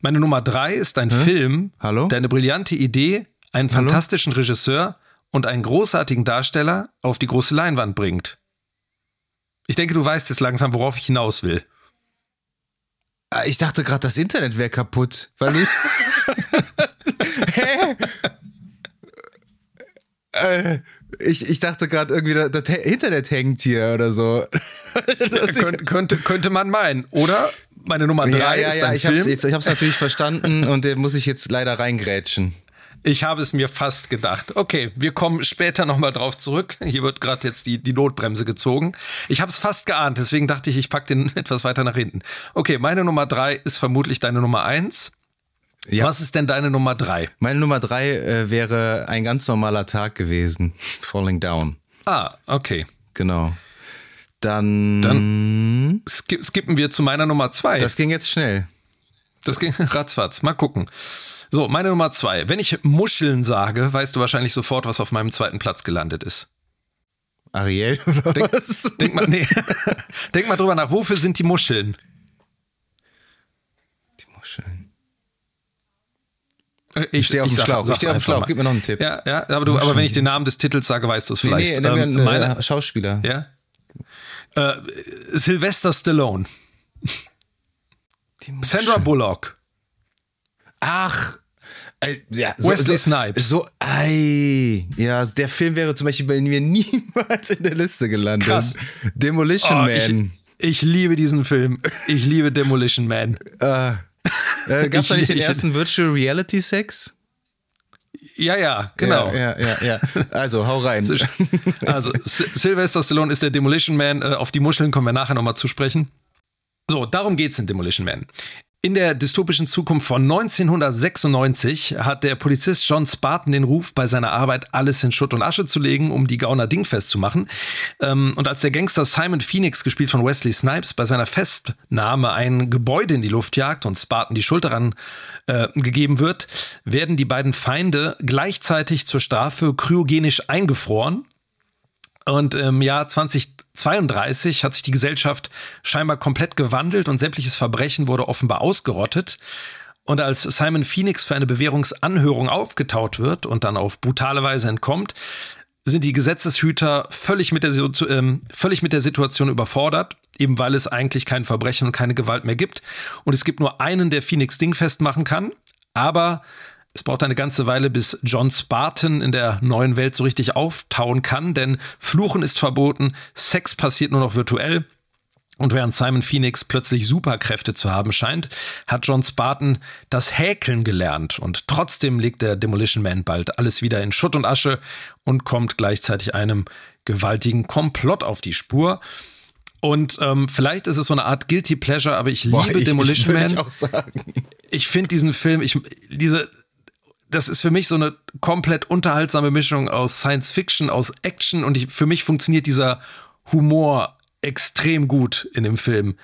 Speaker 2: Meine Nummer drei ist ein Film,
Speaker 3: Hallo?
Speaker 2: der eine brillante Idee, einen
Speaker 3: Hallo?
Speaker 2: fantastischen Regisseur und einen großartigen Darsteller auf die große Leinwand bringt. Ich denke, du weißt jetzt langsam, worauf ich hinaus will.
Speaker 3: Ah, Ich dachte gerade, das Internet wäre kaputt. Weil ich (laughs) (laughs) Hä? Äh, ich, ich dachte gerade irgendwie, das das Internet hängt hier oder so. (laughs) Das-
Speaker 2: Könnt, könnte, könnte man meinen, oder? Meine Nummer drei
Speaker 3: ja, ja,
Speaker 2: ist
Speaker 3: ja, ich hab's,
Speaker 2: Film.
Speaker 3: jetzt, ich hab's natürlich verstanden (laughs) und den muss ich jetzt leider reingrätschen.
Speaker 2: Ich habe es mir fast gedacht. Okay, wir kommen später nochmal drauf zurück. Hier wird gerade jetzt die, die Notbremse gezogen. Ich habe es fast geahnt, deswegen dachte ich, ich packe den (laughs) etwas weiter nach hinten. Okay, meine Nummer drei ist vermutlich deine Nummer eins.
Speaker 3: Ja.
Speaker 2: Was ist denn deine Nummer drei?
Speaker 3: Meine Nummer drei äh, wäre ein ganz normaler Tag gewesen. (laughs) Falling Down.
Speaker 2: Ah, okay.
Speaker 3: Genau. Dann.
Speaker 2: Dann- Ski skippen wir zu meiner Nummer zwei.
Speaker 3: Das ging jetzt schnell.
Speaker 2: Das ging (laughs) ratzfatz. Mal gucken. So, meine Nummer zwei. Wenn ich Muscheln sage, weißt du wahrscheinlich sofort, was auf meinem zweiten Platz gelandet ist.
Speaker 3: Ariel oder
Speaker 2: Denk,
Speaker 3: was?
Speaker 2: denk, mal, nee. (laughs) denk mal drüber nach. Wofür sind die Muscheln?
Speaker 3: Die Muscheln.
Speaker 2: Äh,
Speaker 3: Ich stehe auf dem
Speaker 2: sag-
Speaker 3: Schlauch. Ich stehe auf dem Schlauch. Gib mir noch einen Tipp.
Speaker 2: Ja, ja, aber, du, aber wenn ich den Namen des Titels sage, weißt du es
Speaker 3: Nee,
Speaker 2: vielleicht.
Speaker 3: nee,
Speaker 2: ähm,
Speaker 3: nee,
Speaker 2: meine,
Speaker 3: äh, Schauspieler.
Speaker 2: ja? Äh, Sylvester Stallone. Sandra Bullock,
Speaker 3: Ach. Äh, ja,
Speaker 2: Wesley Snipes.
Speaker 3: So, ei. Ja, der Film wäre zum Beispiel bei mir (laughs) niemals in der Liste gelandet.
Speaker 2: Krass.
Speaker 3: Demolition
Speaker 2: Oh, ich,
Speaker 3: Man.
Speaker 2: ich liebe diesen Film. Ich liebe Demolition Man.
Speaker 3: Äh, äh, Gab es da
Speaker 2: Ich-
Speaker 3: nicht den ersten Virtual Reality Sex?
Speaker 2: Ja, ja, genau.
Speaker 3: Ja, ja, ja. ja. Also, hau rein.
Speaker 2: Also, Sylvester Stallone ist der Demolition Man. Äh, Auf die Muscheln kommen wir nachher nochmal zu sprechen. So, darum geht's in Demolition Man. In der dystopischen Zukunft von 1996 hat der Polizist John Spartan den Ruf, bei seiner Arbeit alles in Schutt und Asche zu legen, um die Gauner dingfest zu machen. Ähm, Und als der Gangster Simon Phoenix, gespielt von Wesley Snipes, bei seiner Festnahme ein Gebäude in die Luft jagt und Spartan die Schuld daran äh, gegeben wird, werden die beiden Feinde gleichzeitig zur Strafe kryogenisch eingefroren. Und im Jahr 2032 hat sich die Gesellschaft scheinbar komplett gewandelt und sämtliches Verbrechen wurde offenbar ausgerottet. Und als Simon Phoenix für eine Bewährungsanhörung aufgetaut wird und dann auf brutale Weise entkommt, sind die Gesetzeshüter völlig mit der, ähm, völlig mit der Situation überfordert, eben weil es eigentlich kein Verbrechen und keine Gewalt mehr gibt. Und es gibt nur einen, der Phoenix dingfest machen kann. Aber es braucht eine ganze Weile, bis John Spartan in der neuen Welt so richtig auftauen kann, denn Fluchen ist verboten, Sex passiert nur noch virtuell. Und während Simon Phoenix plötzlich Superkräfte zu haben scheint, hat John Spartan das Häkeln gelernt. Und trotzdem legt der Demolition Man bald alles wieder in Schutt und Asche und kommt gleichzeitig einem gewaltigen Komplott auf die Spur. Und ähm, vielleicht ist es so eine Art Guilty Pleasure, aber ich
Speaker 3: Boah,
Speaker 2: liebe
Speaker 3: ich,
Speaker 2: Demolition
Speaker 3: ich,
Speaker 2: Man.
Speaker 3: Ich, auch sagen.
Speaker 2: ich finde diesen Film, ich, diese, das ist für mich so eine komplett unterhaltsame Mischung aus Science Fiction, aus Action und ich, für mich funktioniert dieser Humor extrem gut in dem Film.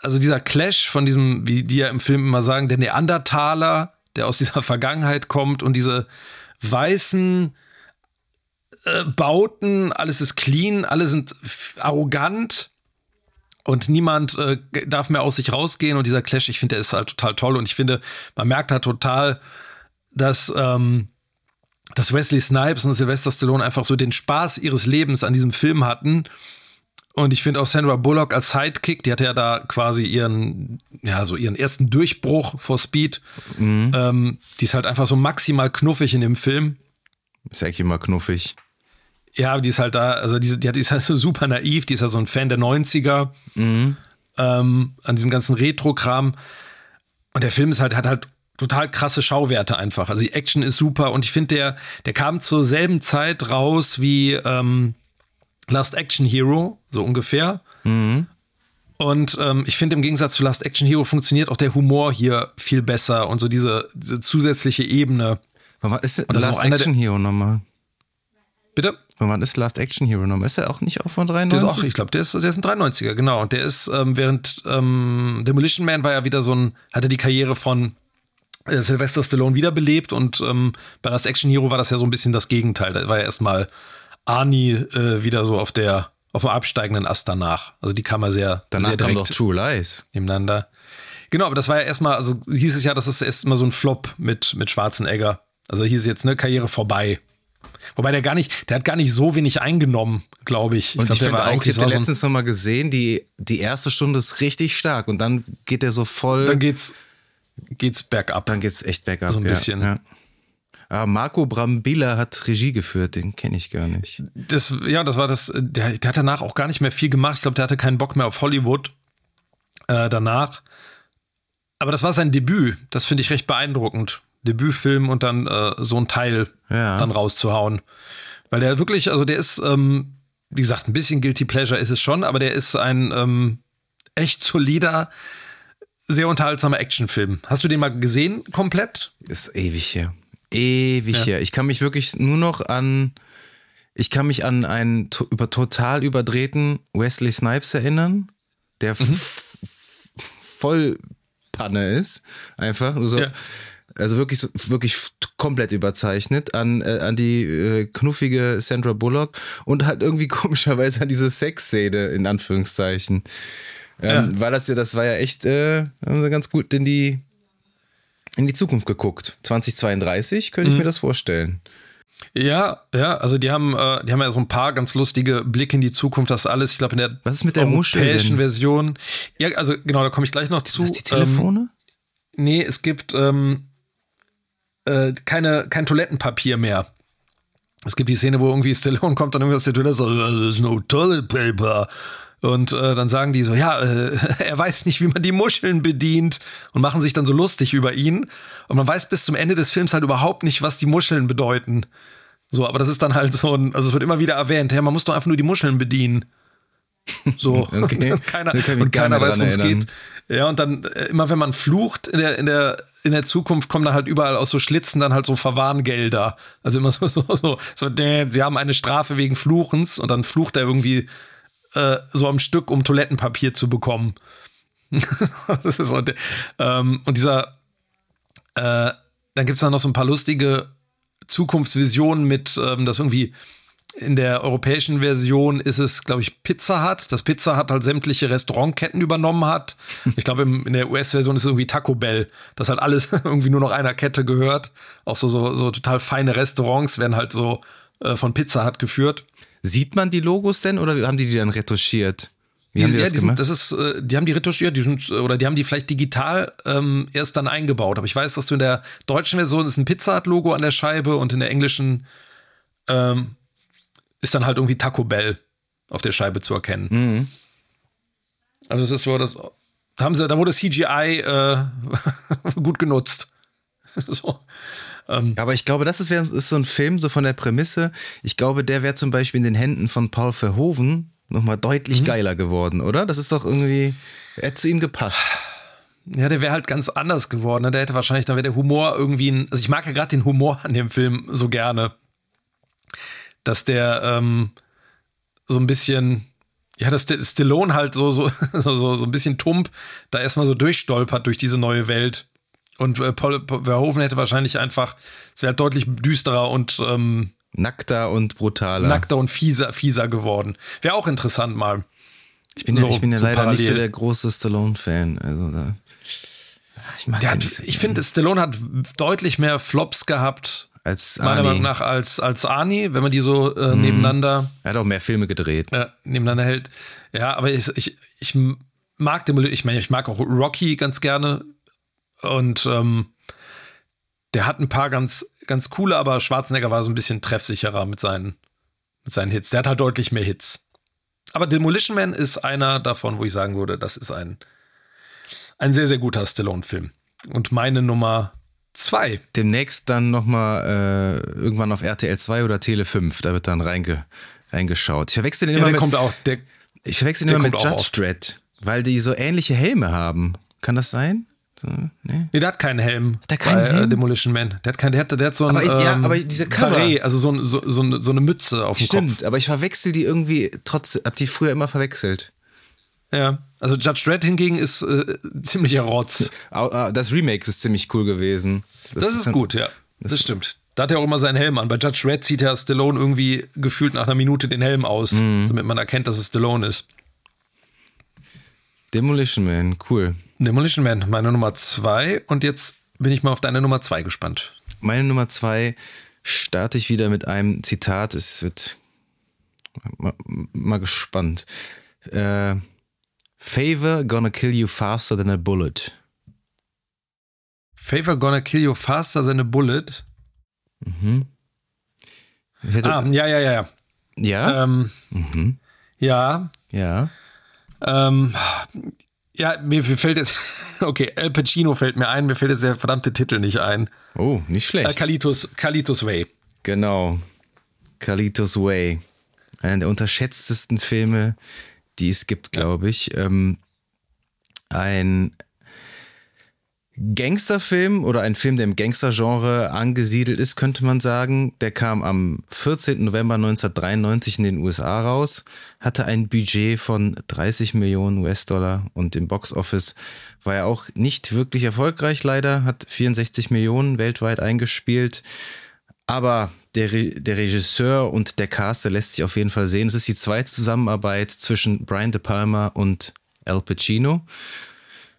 Speaker 2: Also dieser Clash von diesem, wie die ja im Film immer sagen, der Neandertaler, der aus dieser (laughs) Vergangenheit kommt und diese weißen äh, Bauten, alles ist clean, alle sind arrogant und niemand äh, darf mehr aus sich rausgehen und dieser Clash, ich finde, der ist halt total toll und ich finde, man merkt halt total, dass, ähm, dass Wesley Snipes und Sylvester Stallone einfach so den Spaß ihres Lebens an diesem Film hatten. Und ich finde auch Sandra Bullock als Sidekick, die hatte ja da quasi ihren, ja, so ihren ersten Durchbruch vor Speed. Mhm. Ähm, die ist halt einfach so maximal knuffig in dem Film.
Speaker 3: Ist eigentlich immer knuffig.
Speaker 2: Ja, die ist halt da, also die, die ist halt so super naiv, die ist ja so ein Fan der 90er, mhm. ähm, an diesem ganzen Retro-Kram. Und der Film ist halt, hat halt total krasse Schauwerte einfach. Also die Action ist super und ich finde, der, der kam zur selben Zeit raus wie ähm, Last Action Hero, so ungefähr. Mhm. Und ähm, ich finde, im Gegensatz zu Last Action Hero funktioniert auch der Humor hier viel besser und so diese, diese zusätzliche Ebene.
Speaker 3: Was ist, und Last ist Action Hero nochmal?
Speaker 2: Bitte?
Speaker 3: Man ist Last Action Hero nochmal? Ist er auch nicht auch von 93?
Speaker 2: Der ist auch, ich glaube, der ist, der ist ein 93er, genau. Und der ist, ähm, während ähm, Demolition Man war ja wieder so ein, hatte die Karriere von Sylvester Stallone wiederbelebt und ähm, bei Last Action Hero war das ja so ein bisschen das Gegenteil. Da war ja erstmal Arnie äh, wieder so auf der auf dem absteigenden Ast danach. Also die kam ja sehr,
Speaker 3: danach
Speaker 2: sehr direkt
Speaker 3: kam doch True Lies
Speaker 2: nebeneinander. Genau, aber das war ja erstmal, also hieß es ja, das ist erstmal so ein Flop mit, mit Schwarzenegger. Also hieß es jetzt, ne, Karriere vorbei. Wobei der gar nicht, der hat gar nicht so wenig eingenommen, glaube ich.
Speaker 3: ich. Und
Speaker 2: glaub,
Speaker 3: ich finde auch, ich habe den letztens nochmal gesehen, die, die erste Stunde ist richtig stark und dann geht der so voll.
Speaker 2: Dann geht's, geht's bergab.
Speaker 3: Dann geht's echt bergab.
Speaker 2: So ein
Speaker 3: ja,
Speaker 2: bisschen.
Speaker 3: Ja. Ah, Marco Brambilla hat Regie geführt, den kenne ich gar nicht.
Speaker 2: Das, ja, das war das, der, der hat danach auch gar nicht mehr viel gemacht. Ich glaube, der hatte keinen Bock mehr auf Hollywood äh, danach. Aber das war sein Debüt. Das finde ich recht beeindruckend. Debütfilm und dann äh, so ein Teil ja. dann rauszuhauen. Weil der wirklich, also der ist, ähm, wie gesagt, ein bisschen Guilty Pleasure ist es schon, aber der ist ein ähm, echt solider, sehr unterhaltsamer Actionfilm. Hast du den mal gesehen komplett?
Speaker 3: Ist ewig her. Ewig ja. her. Ich kann mich wirklich nur noch an, ich kann mich an einen to über, total überdrehten Wesley Snipes erinnern, der mhm. voll Panne ist. Einfach. So. Ja also wirklich, wirklich komplett überzeichnet an, äh, an die äh, knuffige Sandra Bullock und halt irgendwie (laughs) komischerweise an diese Sexszene in Anführungszeichen. Ähm, ja. Weil das ja, das war ja echt äh, ganz gut in die, in die Zukunft geguckt. 2032 könnte ich mhm. mir das vorstellen.
Speaker 2: Ja, ja, also die haben, äh, die haben ja so ein paar ganz lustige Blicke in die Zukunft, das alles, ich glaube, in der
Speaker 3: Was ist mit der
Speaker 2: europäischen Version. Ja, also genau, da komme ich gleich noch zu.
Speaker 3: Ist das die Telefone? Ähm,
Speaker 2: nee, es gibt, ähm, äh, keine, kein Toilettenpapier mehr. Es gibt die Szene, wo irgendwie Stallone kommt dann irgendwie aus der Toilette so, there's no toilet paper. Und äh, dann sagen die so, ja, äh, (laughs) er weiß nicht, wie man die Muscheln bedient und machen sich dann so lustig über ihn. Und man weiß bis zum Ende des Films halt überhaupt nicht, was die Muscheln bedeuten. So, aber das ist dann halt so ein, also es wird immer wieder erwähnt, ja, man muss doch einfach nur die Muscheln bedienen. So, (laughs)
Speaker 3: okay.
Speaker 2: und keiner, und keiner weiß, worum es geht. Ja, und dann äh, immer wenn man flucht in der, in der, in der Zukunft kommen dann halt überall aus so Schlitzen dann halt so Verwarngelder. Also immer so, so, so, so sie haben eine Strafe wegen Fluchens und dann flucht er irgendwie äh, so am Stück, um Toilettenpapier zu bekommen. (laughs) das ist so, ähm, und dieser, äh, dann gibt es dann noch so ein paar lustige Zukunftsvisionen mit, ähm, dass irgendwie in der europäischen Version ist es, glaube ich, Pizza Hut. Das Pizza Hut halt sämtliche Restaurantketten übernommen hat. (laughs) Ich glaube, in der US-Version ist es irgendwie Taco Bell, dass halt alles (laughs) irgendwie nur noch einer Kette gehört. Auch so, so, so total feine Restaurants werden halt so äh, von Pizza Hut geführt.
Speaker 3: Sieht man die Logos denn oder haben die die dann retuschiert? Wie
Speaker 2: die,
Speaker 3: haben die
Speaker 2: ja,
Speaker 3: das
Speaker 2: die sind, das ist, äh, die haben die retuschiert, die sind, oder die haben die vielleicht digital ähm, erst dann eingebaut. Aber ich weiß, dass du in der deutschen Version ist ein Pizza Hut Logo an der Scheibe und in der englischen ähm, ist dann halt irgendwie Taco Bell auf der Scheibe zu erkennen.
Speaker 3: Mhm.
Speaker 2: Also das ist so, das da haben sie, da wurde CGI äh, (laughs) gut genutzt. (laughs) so.
Speaker 3: Aber ich glaube, das ist, ist so ein Film, so von der Prämisse. Ich glaube, der wäre zum Beispiel in den Händen von Paul Verhoeven nochmal deutlich
Speaker 2: Mhm.
Speaker 3: geiler geworden, oder? Das ist doch irgendwie, er hat zu ihm gepasst.
Speaker 2: Ja, der wäre halt ganz anders geworden. Ne? Der hätte wahrscheinlich, dann wäre der Humor irgendwie ein. Also ich mag ja gerade den Humor an dem Film so gerne. Dass der ähm, so ein bisschen, ja, dass der Stallone halt so, so, (laughs) so, so, so ein bisschen tump da erstmal so durchstolpert durch diese neue Welt. Und äh, Paul Paul Verhoeven hätte wahrscheinlich einfach, es wäre deutlich düsterer und ähm,
Speaker 3: Nackter und brutaler.
Speaker 2: nackter und fieser, fieser geworden. Wäre auch interessant mal.
Speaker 3: ich bin ja,
Speaker 2: so-
Speaker 3: ich bin ja
Speaker 2: so
Speaker 3: leider nicht so
Speaker 2: parallel.
Speaker 3: der große Stallone-Fan. Also da, ich mag
Speaker 2: Der
Speaker 3: den
Speaker 2: hat,
Speaker 3: nicht so
Speaker 2: ich finde, Stallone hat deutlich mehr Flops gehabt
Speaker 3: als
Speaker 2: meiner. Meinung nach als, als Arnie, wenn man die so äh, nebeneinander,
Speaker 3: Er hat auch mehr Filme gedreht.
Speaker 2: äh, nebeneinander hält. Ja, aber ich, ich, ich mag den, ich meine, ich mag auch Rocky ganz gerne. Und ähm, der hat ein paar ganz, ganz coole, aber Schwarzenegger war so ein bisschen treffsicherer mit seinen, mit seinen Hits. Der hat halt deutlich mehr Hits. Aber Demolition Man ist einer davon, wo ich sagen würde, das ist ein, ein sehr, sehr guter Stallone-Film. Und meine Nummer zwei.
Speaker 3: Demnächst dann nochmal äh, irgendwann auf RTL 2 oder Tele 5, da wird dann reinge, reingeschaut. Ich verwechsel den
Speaker 2: Ja,
Speaker 3: immer
Speaker 2: der
Speaker 3: mit,
Speaker 2: kommt auch, der,
Speaker 3: ich verwechsel den immer mit Judge. Dredd, weil die so ähnliche Helme haben. Kann das sein? So, nee?
Speaker 2: Nee, der hat keinen Helm.
Speaker 3: der keinen
Speaker 2: bei, Äh,
Speaker 3: Helm?
Speaker 2: Demolition Man. Der hat, kein, der hat, der hat so ein.
Speaker 3: Aber ich- ja,
Speaker 2: ähm,
Speaker 3: aber diese Cover-
Speaker 2: Barret, also so, so, so, eine- so eine Mütze auf dem
Speaker 3: Stimmt, aber ich verwechsel die irgendwie trotzdem, hab die früher immer verwechselt.
Speaker 2: Kopf. Ja. Also Judge Dredd hingegen ist äh, ziemlicher Rotz. (laughs)
Speaker 3: Das Remake ist ziemlich cool gewesen.
Speaker 2: Das, ist
Speaker 3: ein-
Speaker 2: gut, ja. Das, stimmt. Da hat er auch immer seinen Helm an. Bei Judge Dredd zieht Herr Stallone irgendwie gefühlt nach einer Minute den Helm aus,
Speaker 3: Mhm.
Speaker 2: damit man erkennt, dass es Stallone ist.
Speaker 3: Demolition Man, cool.
Speaker 2: Demolition Man, meine Nummer zwei. Und jetzt bin ich mal auf deine Nummer zwei gespannt.
Speaker 3: Meine Nummer zwei starte ich wieder mit einem Zitat. Es wird mal, mal gespannt. Äh, Favor gonna kill you faster than a bullet.
Speaker 2: Favor gonna kill you faster than a bullet.
Speaker 3: Hätte,
Speaker 2: Ah, ja, ja, ja, ja.
Speaker 3: ja?
Speaker 2: Ähm,
Speaker 3: Mhm.
Speaker 2: ja,
Speaker 3: Ja.
Speaker 2: Ähm, ja, mir fällt jetzt, (laughs) okay, Al Pacino fällt mir ein, mir fällt jetzt der verdammte Titel nicht ein.
Speaker 3: Oh, nicht
Speaker 2: Äh,
Speaker 3: schlecht.
Speaker 2: Kalitos, Kalitos Way.
Speaker 3: Genau. Carlitos Way. Einer der unterschätztesten Filme, die es gibt, glaube ich. Ähm, ein Gangsterfilm oder ein Film, der im Gangstergenre angesiedelt ist, könnte man sagen. Der kam am 14. November 1993 in den USA raus, hatte ein Budget von 30 Millionen US-Dollar und im Boxoffice war er auch nicht wirklich erfolgreich leider, hat 64 Millionen weltweit eingespielt. Aber der, Re der Regisseur und der Cast, der lässt sich auf jeden Fall sehen. Es ist die zweite Zusammenarbeit zwischen Brian De Palma und Al Pacino.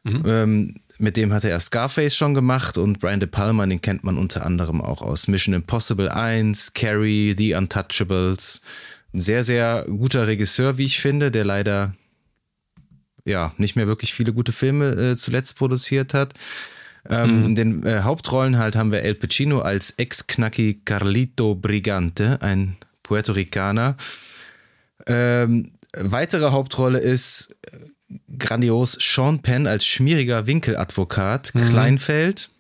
Speaker 3: Ähm, mit dem hat er Scarface schon gemacht und Brian De Palma, den kennt man unter anderem auch aus Mission Impossible 1, Carrie, The Untouchables. Ein sehr, sehr guter Regisseur, wie ich finde, der leider ja nicht mehr wirklich viele gute Filme äh, zuletzt produziert hat. Ähm, In den äh, Hauptrollen halt haben wir El Pacino als Ex-Knacki Carlito Brigante, ein Puerto Ricaner. Ähm, weitere Hauptrolle ist äh, grandios Sean Penn als schmieriger Winkeladvokat Kleinfeld.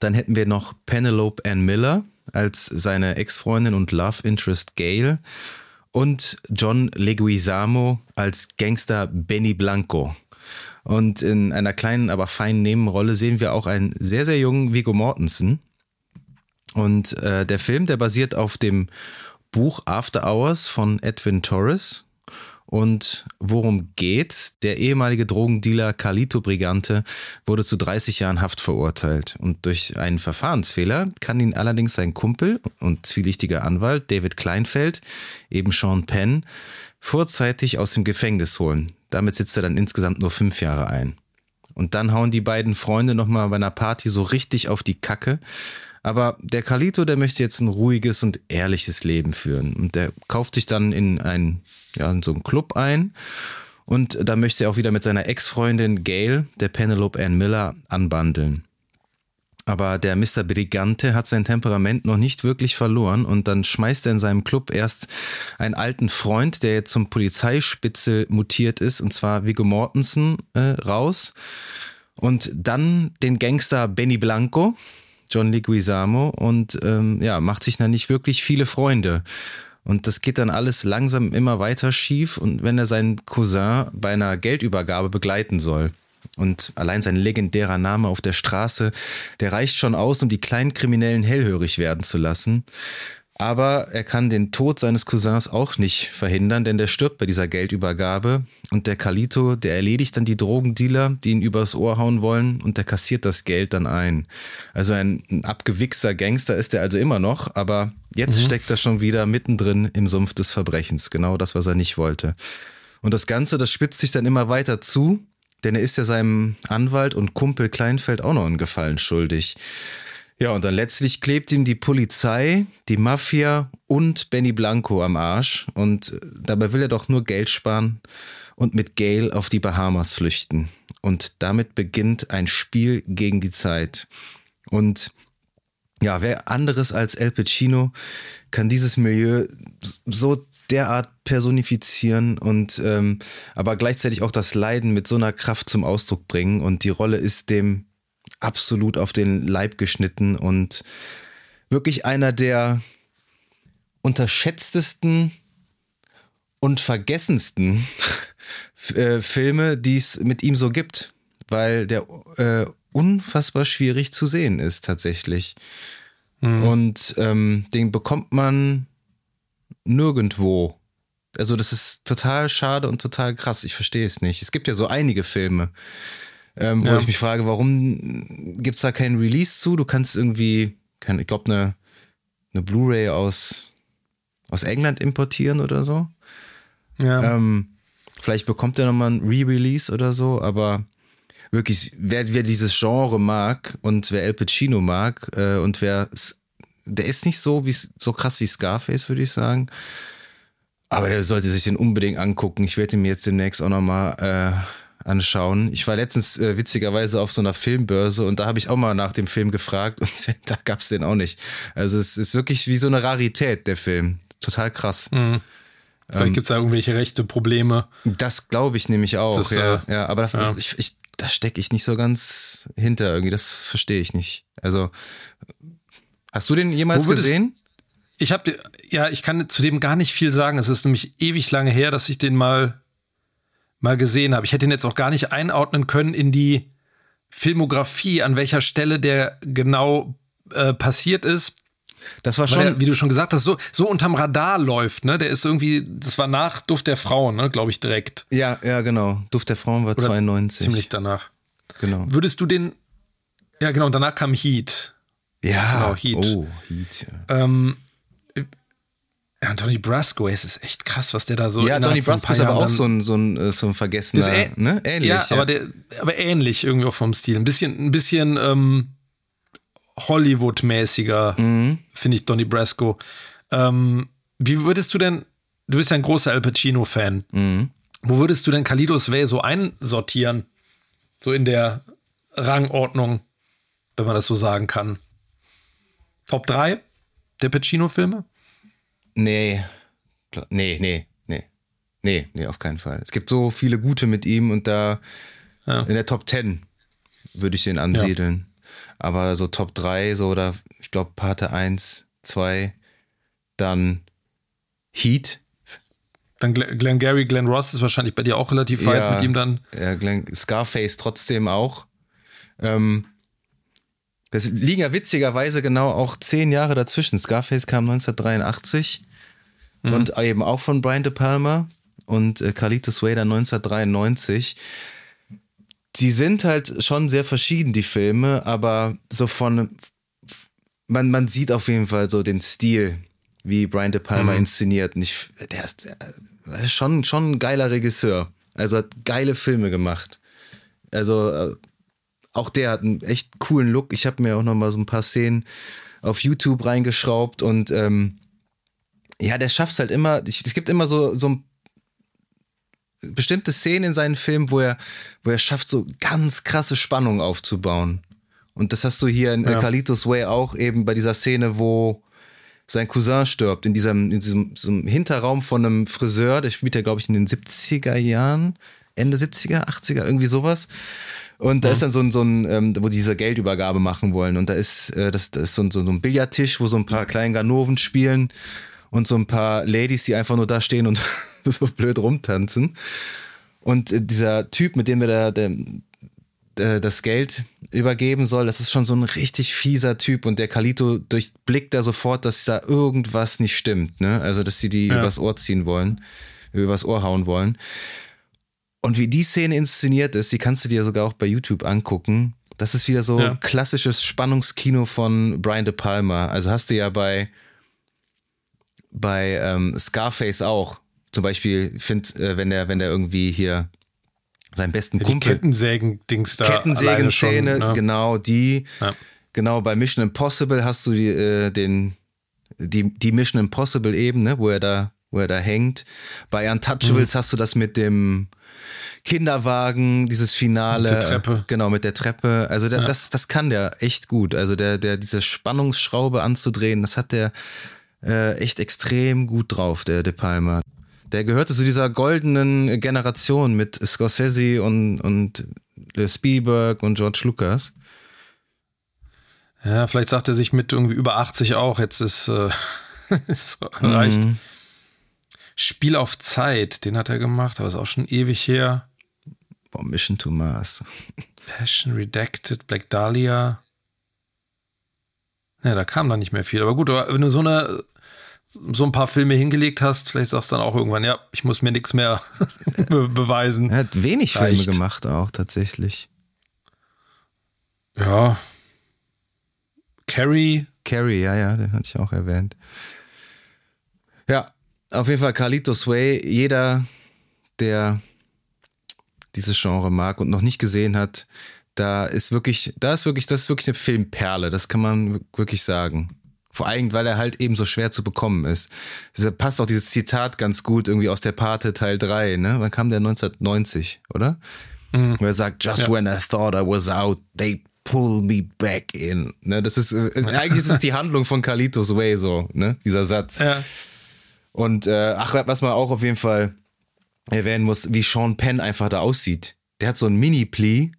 Speaker 3: Dann hätten wir noch Penelope Ann Miller als seine Ex-Freundin und Love Interest Gail. Und John Leguizamo als Gangster Benny Blanco. Und in einer kleinen, aber feinen Nebenrolle sehen wir auch einen sehr, sehr jungen Viggo Mortensen. Und äh, der Film, der basiert auf dem Buch After Hours von Edwin Torres. Und worum geht's? Der ehemalige Drogendealer Carlito Brigante wurde zu 30 Jahren Haft verurteilt. Und durch einen Verfahrensfehler kann ihn allerdings sein Kumpel und zwielichtiger Anwalt David Kleinfeld, eben Sean Penn, vorzeitig aus dem Gefängnis holen. Damit sitzt er dann insgesamt nur fünf Jahre ein. Und dann hauen die beiden Freunde nochmal bei einer Party so richtig auf die Kacke. Aber der Carlito, der möchte jetzt ein ruhiges und ehrliches Leben führen. Und der kauft sich dann in ein, ja, in so einen Club ein Und da möchte er auch wieder mit seiner Ex-Freundin Gail, der Penelope Ann Miller, anbandeln. Aber der Mr. Brigante hat sein Temperament noch nicht wirklich verloren und dann schmeißt er in seinem Club erst einen alten Freund, der jetzt zum Polizeispitzel mutiert ist, und zwar Viggo Mortensen, äh, raus. Und dann den Gangster Benny Blanco, John Leguizamo, und ähm, ja, macht sich dann nicht wirklich viele Freunde. Und das geht dann alles langsam immer weiter schief und wenn er seinen Cousin bei einer Geldübergabe begleiten soll. Und allein sein legendärer Name auf der Straße, der reicht schon aus, um die kleinen Kriminellen hellhörig werden zu lassen. Aber er kann den Tod seines Cousins auch nicht verhindern, denn der stirbt bei dieser Geldübergabe. Und der Kalito, der erledigt dann die Drogendealer, die ihn übers Ohr hauen wollen, und der kassiert das Geld dann ein. Also ein, ein abgewichster Gangster ist er also immer noch, aber jetzt mhm. steckt er schon wieder mittendrin im Sumpf des Verbrechens. Genau das, was er nicht wollte. Und das Ganze, das spitzt sich dann immer weiter zu, denn er ist ja seinem Anwalt und Kumpel Kleinfeld auch noch einen Gefallen schuldig. Ja, und dann letztlich klebt ihm die Polizei, die Mafia und Benny Blanco am Arsch. Und dabei will er doch nur Geld sparen und mit Gail auf die Bahamas flüchten. Und damit beginnt ein Spiel gegen die Zeit. Und ja, wer anderes als El Pacino kann dieses Milieu so derart personifizieren und ähm, aber gleichzeitig auch das Leiden mit so einer Kraft zum Ausdruck bringen. Und die Rolle ist dem absolut auf den Leib geschnitten und wirklich einer der unterschätztesten und vergessensten (laughs) äh, Filme, die es mit ihm so gibt, weil der äh, unfassbar schwierig zu sehen ist tatsächlich. Mhm. Und ähm, den bekommt man nirgendwo. Also das ist total schade und total krass. Ich verstehe es nicht. Es gibt ja so einige Filme, ähm, wo ja. ich mich frage, warum gibt es da keinen Release zu? Du kannst irgendwie, kann, ich glaube, eine, eine Blu-ray aus, aus England importieren oder so. Ja. Ähm, vielleicht bekommt er nochmal ein Re-Release oder so, aber wirklich, wer, wer dieses Genre mag und wer El Pacino mag äh, und wer, der ist nicht so, wie, so krass wie Scarface, würde ich sagen. Aber der sollte sich den unbedingt angucken. Ich werde ihn mir jetzt demnächst auch nochmal äh, anschauen. Ich war letztens äh, witzigerweise auf so einer Filmbörse und da habe ich auch mal nach dem Film gefragt und (laughs) da gab es den auch nicht. Also es ist wirklich wie so eine Rarität, der Film. Total krass. Mhm.
Speaker 2: Vielleicht ähm, gibt es da irgendwelche rechte Probleme.
Speaker 3: Das glaube ich nämlich auch, das, ja, äh, ja. Aber ja. Ich, ich, da stecke ich nicht so ganz hinter irgendwie. Das verstehe ich nicht. Also, hast du den jemals gesehen?
Speaker 2: Ich habe, ja, ich kann zu dem gar nicht viel sagen. Es ist nämlich ewig lange her, dass ich den mal mal gesehen habe. Ich hätte ihn jetzt auch gar nicht einordnen können in die Filmografie, an welcher Stelle der genau äh, passiert ist.
Speaker 3: Das war schon, der,
Speaker 2: wie du schon gesagt hast, so, so unterm Radar läuft, ne? Der ist irgendwie, das war nach Duft der Frauen, ne, glaube ich, direkt.
Speaker 3: Ja, ja, genau. Duft der Frauen war Oder 92.
Speaker 2: Ziemlich danach.
Speaker 3: Genau.
Speaker 2: Würdest du den, ja, genau, danach kam Heat.
Speaker 3: Ja,
Speaker 2: genau, Heat. Oh, Heat, ja. Ähm, ja, Donny Brasco, es ist echt krass, was der da so.
Speaker 3: Ja, Donny Brasco ist aber auch so ein, so ein, äh, so ein vergessener, ne?
Speaker 2: Ähnlich. Ja, ja, Aber, der, aber ähnlich irgendwie auch vom Stil. Ein bisschen, ein bisschen ähm, Hollywood-mäßiger, mhm. finde ich Donny Brasco. Ähm, wie würdest du denn, du bist ja ein großer Al Pacino-Fan, mhm. wo würdest du denn Kalidos Way so einsortieren? So in der Rangordnung, wenn man das so sagen kann. Top 3 der Pacino-Filme?
Speaker 3: Nee. Nee, nee, nee. Nee, nee, auf keinen Fall. Es gibt so viele gute mit ihm und da ja. in der Top 10 würde ich den ansiedeln. Ja. Aber so Top 3, so oder ich glaube Pate 1, 2, dann Heat.
Speaker 2: Dann Glenn Gary, Glenn Ross ist wahrscheinlich bei dir auch relativ weit ja, mit ihm dann.
Speaker 3: Ja, Glenn, Scarface trotzdem auch. Ähm, das liegen ja witzigerweise genau auch zehn Jahre dazwischen. Scarface kam 1983 mhm. und eben auch von Brian De Palma und äh, Carlitos Way 1993. Die sind halt schon sehr verschieden, die Filme, aber so von, man, man sieht auf jeden Fall so den Stil, wie Brian De Palma mhm. inszeniert. Und ich, der ist, der ist schon, schon ein geiler Regisseur. Also hat geile Filme gemacht. Also äh, auch der hat einen echt coolen Look. Ich habe mir auch noch mal so ein paar Szenen auf YouTube reingeschraubt und ähm, ja, der schafft es halt immer. Es gibt immer so, so bestimmte Szenen in seinen Filmen, wo er, wo er schafft, so ganz krasse Spannung aufzubauen. Und das hast du hier in ja. Carlitos Way auch eben bei dieser Szene, wo sein Cousin stirbt, in diesem, in diesem, diesem Hinterraum von einem Friseur, der spielt ja, glaube ich, in den 70er Jahren, Ende 70er, 80er, irgendwie sowas. Und da mhm. ist dann so ein, so ein ähm, wo die diese Geldübergabe machen wollen. Und da ist, äh, das, das ist so ein, so ein Billardtisch, wo so ein paar kleine Ganoven spielen und so ein paar Ladies, die einfach nur da stehen und (laughs) so blöd rumtanzen. Und äh, dieser Typ, mit dem wir da der, der, das Geld übergeben soll, das ist schon so ein richtig fieser Typ und der Kalito durchblickt da sofort, dass da irgendwas nicht stimmt, ne? Also, dass sie die ja. übers Ohr ziehen wollen, übers Ohr hauen wollen. Und wie die Szene inszeniert ist, die kannst du dir sogar auch bei YouTube angucken. Das ist wieder so ja. klassisches Spannungskino von Brian De Palma. Also hast du ja bei, bei ähm, Scarface auch. Zum Beispiel, find, äh, wenn der, wenn der irgendwie hier seinen besten ja, Kumpel.
Speaker 2: Kettensägen-Dings da.
Speaker 3: Kettensägen-Szene, ne? genau, die. Ja. Genau, bei Mission Impossible hast du die, äh, den, die, die Mission Impossible eben, ne, wo er da, wo er da hängt. Bei Untouchables mhm. hast du das mit dem Kinderwagen, dieses Finale. Mit der Treppe. Genau, mit der Treppe. Also der, ja. das, das kann der echt gut. Also der, der, diese Spannungsschraube anzudrehen, das hat der äh, echt extrem gut drauf, der De Palma. Der gehörte zu dieser goldenen Generation mit Scorsese und, und Spielberg und George Lucas.
Speaker 2: Ja, vielleicht sagt er sich mit irgendwie über 80 auch, jetzt ist, äh, (laughs) ist reicht. Mhm. Spiel auf Zeit, den hat er gemacht, aber ist auch schon ewig her.
Speaker 3: Boah, Mission to Mars.
Speaker 2: Passion Redacted, Black Dahlia. Ja, da kam dann nicht mehr viel. Aber gut, wenn du so eine so ein paar Filme hingelegt hast, vielleicht sagst du dann auch irgendwann, ja, ich muss mir nichts mehr (laughs) beweisen.
Speaker 3: Er hat wenig Reicht. Filme gemacht auch tatsächlich.
Speaker 2: Ja. Carrie.
Speaker 3: Carrie, ja, ja, den hatte ich auch erwähnt. Ja, auf jeden Fall Carlitos Way. Jeder, der dieses Genre mag und noch nicht gesehen hat, da ist wirklich, da ist wirklich, das ist wirklich eine Filmperle. Das kann man wirklich sagen. Vor allem, weil er halt eben so schwer zu bekommen ist. Da passt auch dieses Zitat ganz gut irgendwie aus der Pate Teil 3, ne? Wann kam der 1990, oder? Mhm. Wo er sagt, just ja. when I thought I was out, they pull me back in. Ne? Das ist, äh, eigentlich ist es die Handlung von Carlitos Way so, ne? Dieser Satz. Ja. Und äh, ach, was man auch auf jeden Fall erwähnen muss, wie Sean Penn einfach da aussieht. Der hat so ein Mini-Plea.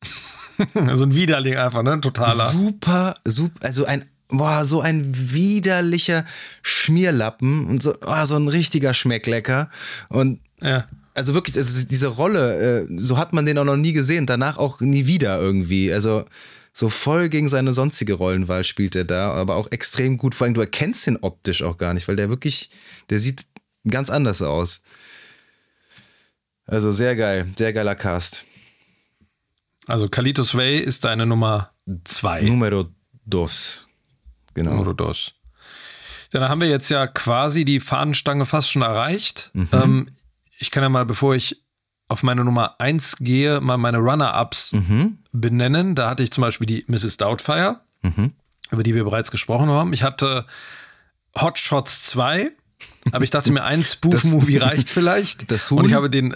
Speaker 3: (laughs)
Speaker 2: so ein Widerling einfach, ne? Totaler.
Speaker 3: Super, super, also ein boah, so ein widerlicher Schmierlappen und so, oh, so ein richtiger Schmecklecker. Und ja. also wirklich, also diese Rolle, äh, so hat man den auch noch nie gesehen, danach auch nie wieder irgendwie. Also so voll gegen seine sonstige Rollenwahl spielt er da, aber auch extrem gut. Vor allem, du erkennst ihn optisch auch gar nicht, weil der wirklich, der sieht ganz anders aus. Also sehr geil, sehr geiler Cast.
Speaker 2: Also Kalitos Way ist deine Nummer zwei.
Speaker 3: Numero dos.
Speaker 2: Genau. Morodos. Dann haben wir jetzt ja quasi die Fahnenstange fast schon erreicht. Mhm. Ähm, ich kann ja mal, bevor ich auf meine Nummer 1 gehe, mal meine Runner-Ups mhm. benennen. Da hatte ich zum Beispiel die Mrs. Doubtfire, mhm. über die wir bereits gesprochen haben. Ich hatte Hot Shots 2. Aber ich dachte mir, ein (laughs) Spoof-Movie reicht vielleicht. (laughs)
Speaker 3: Das Huhn?
Speaker 2: Und ich habe den,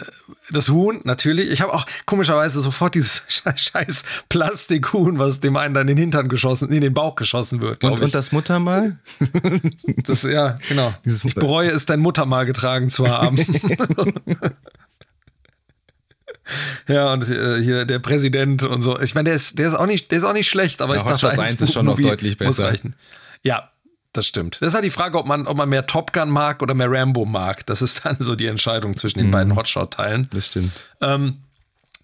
Speaker 2: das Huhn, natürlich. Ich habe auch komischerweise sofort dieses (laughs) scheiß Plastikhuhn, was dem einen dann in den Hintern geschossen, in den Bauch geschossen wird.
Speaker 3: Und, und, das Muttermal?
Speaker 2: Das, ja, genau. Dieses ich bereue es, dein Muttermal getragen zu haben. Ja, und äh, hier der Präsident und so. Ich meine, der ist, der ist auch nicht, der ist auch nicht schlecht, aber ja, ich dachte,
Speaker 3: Hot 1 ist schon noch deutlich besser.
Speaker 2: Ja, das stimmt. Das ist halt die Frage, ob man, ob man mehr Top Gun mag oder mehr Rambo mag. Das ist dann so die Entscheidung zwischen den mhm. beiden Hotshot-Teilen.
Speaker 3: Das stimmt.
Speaker 2: Ähm,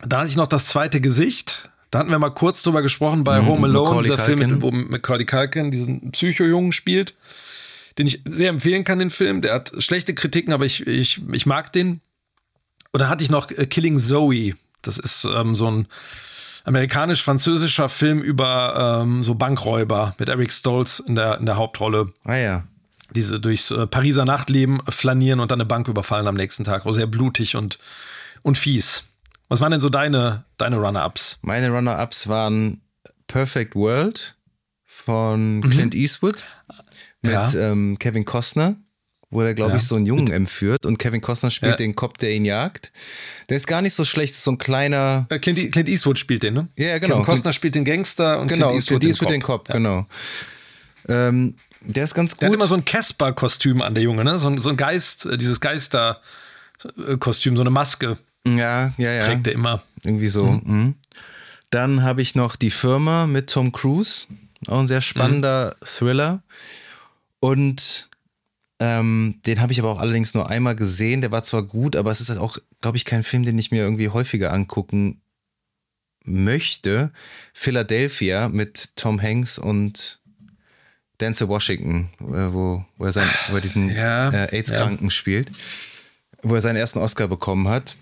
Speaker 2: da hatte ich noch das zweite Gesicht. Da hatten wir mal kurz drüber gesprochen bei mhm, Home Alone, Macaulay dieser Culkin. Film, wo Macaulay Culkin diesen Psycho-Jungen spielt, den ich sehr empfehlen kann, den Film. Der hat schlechte Kritiken, aber ich, ich, ich mag den. Und da hatte ich noch äh, Killing Zoe. Das ist ähm, so ein amerikanisch-französischer Film über ähm, so Bankräuber mit Eric Stoltz in der, in der Hauptrolle.
Speaker 3: Ah ja.
Speaker 2: Diese durchs äh, Pariser Nachtleben flanieren und dann eine Bank überfallen am nächsten Tag. Auch sehr blutig und, und fies. Was waren denn so deine, deine Runner-Ups?
Speaker 3: Meine Runner-Ups waren Perfect World von mhm. Clint Eastwood mit ja. ähm, Kevin Costner wo er, glaube
Speaker 2: Ja.
Speaker 3: ich, so einen Jungen entführt und Kevin Costner spielt
Speaker 2: Ja.
Speaker 3: den Cop, der ihn jagt. Der ist gar nicht so schlecht, ist so ein kleiner.
Speaker 2: Äh, Clint, E- Clint Eastwood spielt den, ne?
Speaker 3: Ja, genau.
Speaker 2: Kevin Costner spielt den Gangster und
Speaker 3: genau,
Speaker 2: Clint Eastwood,
Speaker 3: Clint Eastwood
Speaker 2: den
Speaker 3: den
Speaker 2: Cop.
Speaker 3: Cop, genau. Ähm, der ist ganz
Speaker 2: Der hat
Speaker 3: gut.
Speaker 2: immer so ein Casper-Kostüm an, der Junge, ne? So ein, so ein Geist, äh, dieses Geister-Kostüm, so eine Maske
Speaker 3: ja, ja, ja.
Speaker 2: trägt er immer.
Speaker 3: Irgendwie so. Mhm. Dann habe ich noch Die Firma mit Tom Cruise. Auch ein sehr spannender Thriller. Und ähm, den habe ich aber auch allerdings nur einmal gesehen. Der war zwar gut, aber es ist halt auch, glaube ich, kein Film, den ich mir irgendwie häufiger angucken möchte. Philadelphia mit Tom Hanks und Denzel Washington, äh, wo, wo er, sein, wo er diesen
Speaker 2: Ja,
Speaker 3: äh, AIDS-Kranken spielt, wo er seinen ersten Oscar bekommen hat.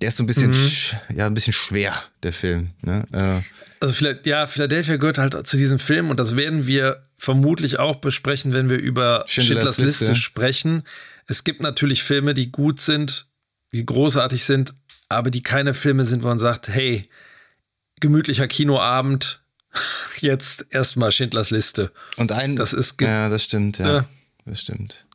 Speaker 3: Der ist so ein bisschen,
Speaker 2: Mhm.
Speaker 3: ja, ein bisschen schwer, der Film. Ne? Äh,
Speaker 2: Also vielleicht, ja, Philadelphia gehört halt zu diesem Film und das werden wir vermutlich auch besprechen, wenn wir über
Speaker 3: Schindlers
Speaker 2: Schindlers, Liste.
Speaker 3: Liste.
Speaker 2: sprechen. Es gibt natürlich Filme, die gut sind, die großartig sind, aber die keine Filme sind, wo man sagt, hey, gemütlicher Kinoabend, (laughs) jetzt erstmal Schindlers Liste.
Speaker 3: und ein,
Speaker 2: Das ist
Speaker 3: ja, das stimmt, ja,
Speaker 2: Ja.
Speaker 3: das stimmt.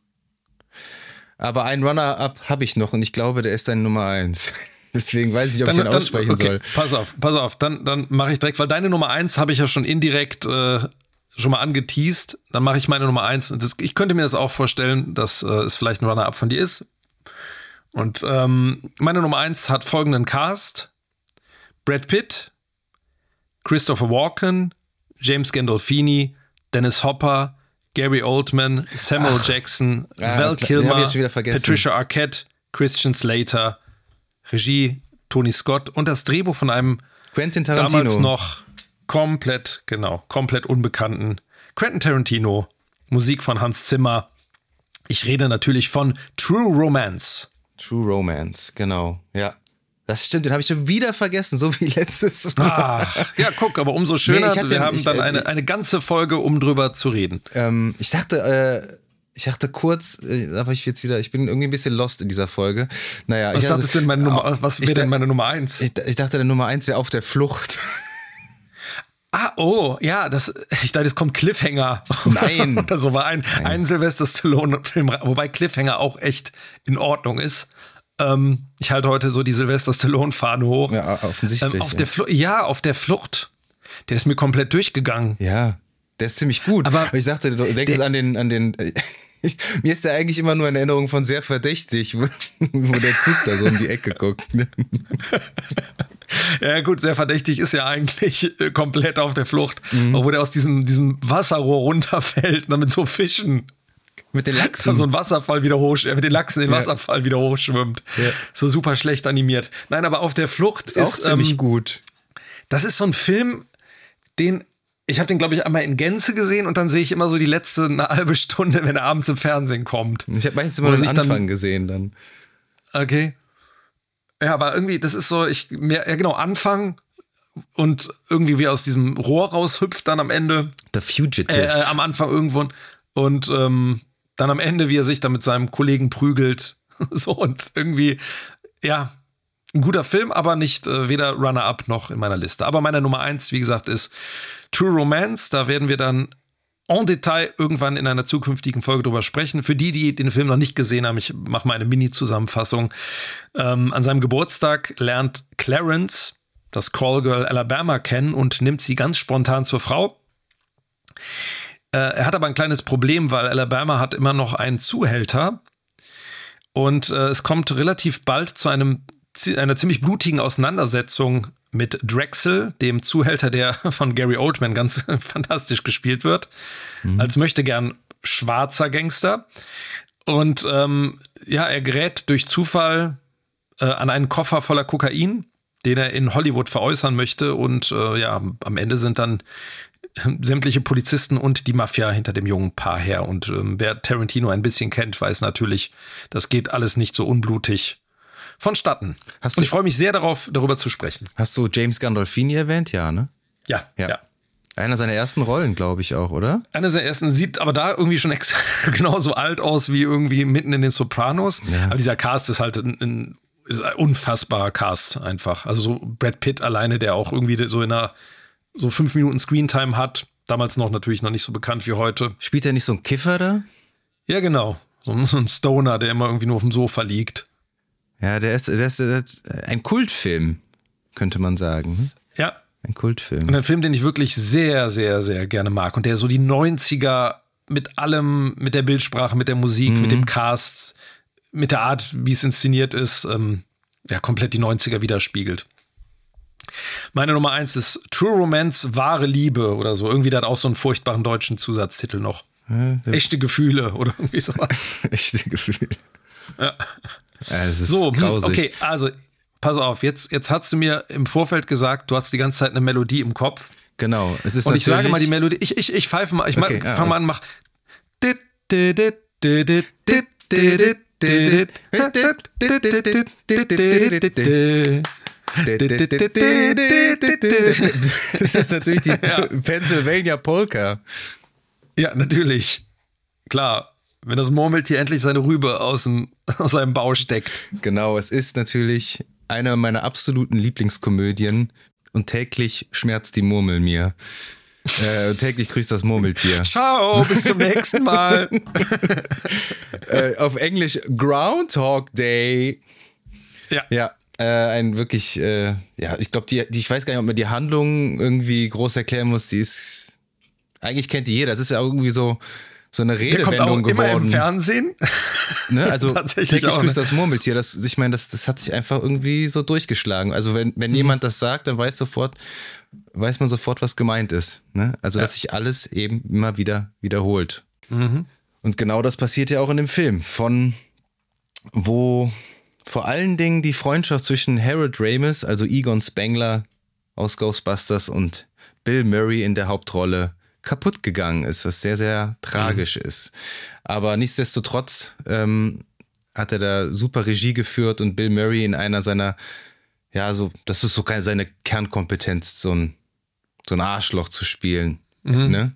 Speaker 3: Aber einen Runner-Up habe ich noch und ich glaube, der ist dein Nummer eins. (laughs) Deswegen weiß ich nicht, ob ich den aussprechen
Speaker 2: okay,
Speaker 3: soll.
Speaker 2: Pass auf, pass auf, dann, dann mache ich direkt, weil deine Nummer eins habe ich ja schon indirekt äh, schon mal angeteased. Dann mache ich meine Nummer eins. Und das, ich könnte mir das auch vorstellen, dass äh, es vielleicht ein Runner-up von dir ist. Und ähm, meine Nummer eins hat folgenden Cast: Brad Pitt, Christopher Walken, James Gandolfini, Dennis Hopper, Gary Oldman, Samuel Jackson,
Speaker 3: Ah,
Speaker 2: Val Kilmer. Patricia Arquette, Christian Slater, Regie Tony Scott und das Drehbuch von einem
Speaker 3: Quentin Tarantino.
Speaker 2: damals noch komplett, genau, komplett unbekannten Quentin Tarantino, Musik von Hans Zimmer. Ich rede natürlich von True Romance.
Speaker 3: True Romance, genau. Ja. Das stimmt, den habe ich schon wieder vergessen, so wie letztes Mal.
Speaker 2: Ah, ja, guck, aber umso schöner,
Speaker 3: Nee,
Speaker 2: wir
Speaker 3: den-
Speaker 2: haben
Speaker 3: ich-
Speaker 2: dann
Speaker 3: äh,
Speaker 2: eine, eine ganze Folge, um drüber zu reden.
Speaker 3: Ähm, ich dachte, äh, ich dachte kurz, äh, aber ich jetzt wieder, ich bin irgendwie ein bisschen lost in dieser Folge. Naja,
Speaker 2: Was
Speaker 3: ich
Speaker 2: dachtest du denn meine Nummer, was
Speaker 3: ich
Speaker 2: wäre denn meine Nummer eins?
Speaker 3: Ich, ich dachte, der Nummer eins wäre auf der Flucht. (laughs)
Speaker 2: Ah, oh, ja, das, ich dachte, es kommt Cliffhanger.
Speaker 3: Nein.
Speaker 2: Oder (laughs) so war ein, ein Sylvester Stallone-Film, wobei Cliffhanger auch echt in Ordnung ist. Ähm, ich halte heute so die Sylvester Stallone-Fahne hoch.
Speaker 3: Ja, offensichtlich.
Speaker 2: Ähm, auf
Speaker 3: ja.
Speaker 2: der ja, auf der Flucht. Der ist mir komplett durchgegangen.
Speaker 3: Ja, der ist ziemlich gut.
Speaker 2: Aber
Speaker 3: Aber ich sagte, du denkst
Speaker 2: der-
Speaker 3: an den, an den. Ich, mir ist der eigentlich immer nur in Erinnerung von sehr verdächtig, (laughs) wo, wo der Zug da so um die Ecke guckt. ne?
Speaker 2: Ja, gut, sehr verdächtig ist ja eigentlich äh, komplett auf der Flucht.
Speaker 3: Mhm.
Speaker 2: Wo der aus diesem, diesem Wasserrohr runterfällt, und dann mit so Fischen.
Speaker 3: Mit den Lachsen.
Speaker 2: so ein Wasserfall wieder hoch, äh, mit den Lachsen den
Speaker 3: Ja.
Speaker 2: Wasserfall wieder hochschwimmt.
Speaker 3: Ja.
Speaker 2: So super schlecht animiert. Nein, aber auf der Flucht ist,
Speaker 3: ist auch ziemlich
Speaker 2: ähm,
Speaker 3: gut.
Speaker 2: Das ist so ein Film, den ich habe den glaube ich einmal in Gänze gesehen und dann sehe ich immer so die letzte eine halbe Stunde, wenn er abends im Fernsehen kommt.
Speaker 3: Ich habe meistens immer den
Speaker 2: sich dann-
Speaker 3: Anfang gesehen dann.
Speaker 2: Okay. Ja, aber irgendwie, das ist so, ich, mehr, ja genau, Anfang und irgendwie wie aus diesem Rohr raushüpft dann am Ende,
Speaker 3: The Fugitive.
Speaker 2: äh, äh, am Anfang irgendwo und ähm, dann am Ende, wie er sich da mit seinem Kollegen prügelt. (laughs) so und irgendwie, ja, ein guter Film, aber nicht äh, weder Runner-Up noch in meiner Liste. Aber meine Nummer eins, wie gesagt, ist True Romance. Da werden wir dann en Detail irgendwann in einer zukünftigen Folge drüber sprechen. Für die, die den Film noch nicht gesehen haben, ich mache mal eine Mini-Zusammenfassung. Ähm, an seinem Geburtstag lernt Clarence das Callgirl Alabama kennen und nimmt sie ganz spontan zur Frau. Äh, er hat aber ein kleines Problem, weil Alabama hat immer noch einen Zuhälter. Und äh, es kommt relativ bald zu einem, einer ziemlich blutigen Auseinandersetzung mit Drexel, dem Zuhälter, der (laughs) von Gary Oldman ganz (laughs) fantastisch gespielt wird, als möchte gern schwarzer Gangster. Und ähm, ja, er gerät durch Zufall äh, an einen Koffer voller Kokain, den er in Hollywood veräußern möchte. Und äh, ja, am Ende sind dann sämtliche Polizisten und die Mafia hinter dem jungen Paar her. Und ähm, wer Tarantino ein bisschen kennt, weiß natürlich, das geht alles nicht so unblutig vonstatten.
Speaker 3: Hast
Speaker 2: und
Speaker 3: du-
Speaker 2: ich freue mich sehr darauf, darüber zu sprechen.
Speaker 3: Hast du James Gandolfini erwähnt? Ja, ne?
Speaker 2: Ja,
Speaker 3: Ja.
Speaker 2: ja.
Speaker 3: Einer seiner ersten Rollen, glaube ich auch, oder?
Speaker 2: Einer der ersten sieht aber da irgendwie schon (laughs) genauso alt aus wie irgendwie mitten in den Sopranos.
Speaker 3: Ja.
Speaker 2: Aber dieser Cast ist halt ein, ein, ist ein unfassbarer Cast einfach. Also so Brad Pitt alleine, der auch irgendwie so in einer so fünf Minuten Screentime hat. Damals noch natürlich noch nicht so bekannt wie heute.
Speaker 3: Spielt er nicht so ein Kiffer da?
Speaker 2: Ja, genau. So ein Stoner, der immer irgendwie nur auf dem Sofa liegt.
Speaker 3: Ja, der ist, der ist, der ist ein Kultfilm, könnte man sagen. hm?
Speaker 2: Ja.
Speaker 3: Ein Kultfilm.
Speaker 2: Und ein Film, den ich wirklich sehr, sehr, sehr gerne mag und der so die 90er mit allem, mit der Bildsprache, mit der Musik, mit dem Cast, mit der Art, wie es inszeniert ist, ähm, ja, komplett die 90er widerspiegelt. Meine Nummer eins ist True Romance, wahre Liebe oder so. Irgendwie der hat auch so einen furchtbaren deutschen Zusatztitel noch. Echte Gefühle oder irgendwie sowas. (laughs)
Speaker 3: Echte Gefühl. Ja. Ja,
Speaker 2: so, hm,
Speaker 3: grausig.
Speaker 2: okay, also pass auf, jetzt, jetzt hast du mir im Vorfeld gesagt, du hast die ganze Zeit eine Melodie im Kopf.
Speaker 3: Genau, es ist
Speaker 2: Und ich sage mal die Melodie, ich, ich, ich pfeife mal, ich
Speaker 3: okay, ah,
Speaker 2: fange mal an, mach.
Speaker 3: Das (laughs) ist natürlich die ja. Pennsylvania Polka.
Speaker 2: Ja, natürlich. Klar wenn das Murmeltier endlich seine Rübe aus, dem, (laughs) aus seinem Bau steckt.
Speaker 3: Genau, es ist natürlich eine meiner absoluten Lieblingskomödien und täglich schmerzt die Murmel mir. Äh, und täglich grüßt das Murmeltier.
Speaker 2: Ciao, bis zum nächsten Mal. (laughs)
Speaker 3: äh, auf Englisch Groundhog Day.
Speaker 2: Ja.
Speaker 3: Ja, äh, ein wirklich, äh, ja, ich glaube, die, die, ich weiß gar nicht, ob man die Handlung irgendwie groß erklären muss. Die ist, eigentlich kennt die jeder. Das ist ja irgendwie so, so eine
Speaker 2: Der kommt auch
Speaker 3: Redewendung
Speaker 2: immer im
Speaker 3: geworden.
Speaker 2: Fernsehen. (laughs)
Speaker 3: Ne? Also (laughs)
Speaker 2: Tatsächlich
Speaker 3: täglich
Speaker 2: auch,
Speaker 3: grüßt
Speaker 2: ne?
Speaker 3: das Murmeltier. Das, ich meine, das, das hat sich einfach irgendwie so durchgeschlagen. Also wenn,
Speaker 2: Mhm.
Speaker 3: wenn jemand das sagt, dann weiß sofort, weiß man sofort, was gemeint ist. Ne? Also dass sich alles eben immer wieder wiederholt.
Speaker 2: Mhm.
Speaker 3: Und genau das passiert ja auch in dem Film, von wo vor allen Dingen die Freundschaft zwischen Harold Ramis, also Egon Spengler aus Ghostbusters und Bill Murray in der Hauptrolle kaputt gegangen ist, was sehr, sehr tragisch ist. Aber nichtsdestotrotz ähm, hat er da super Regie geführt und Bill Murray in einer seiner, ja, so, das ist so keine, seine Kernkompetenz, so ein, so ein Arschloch zu spielen. Ne?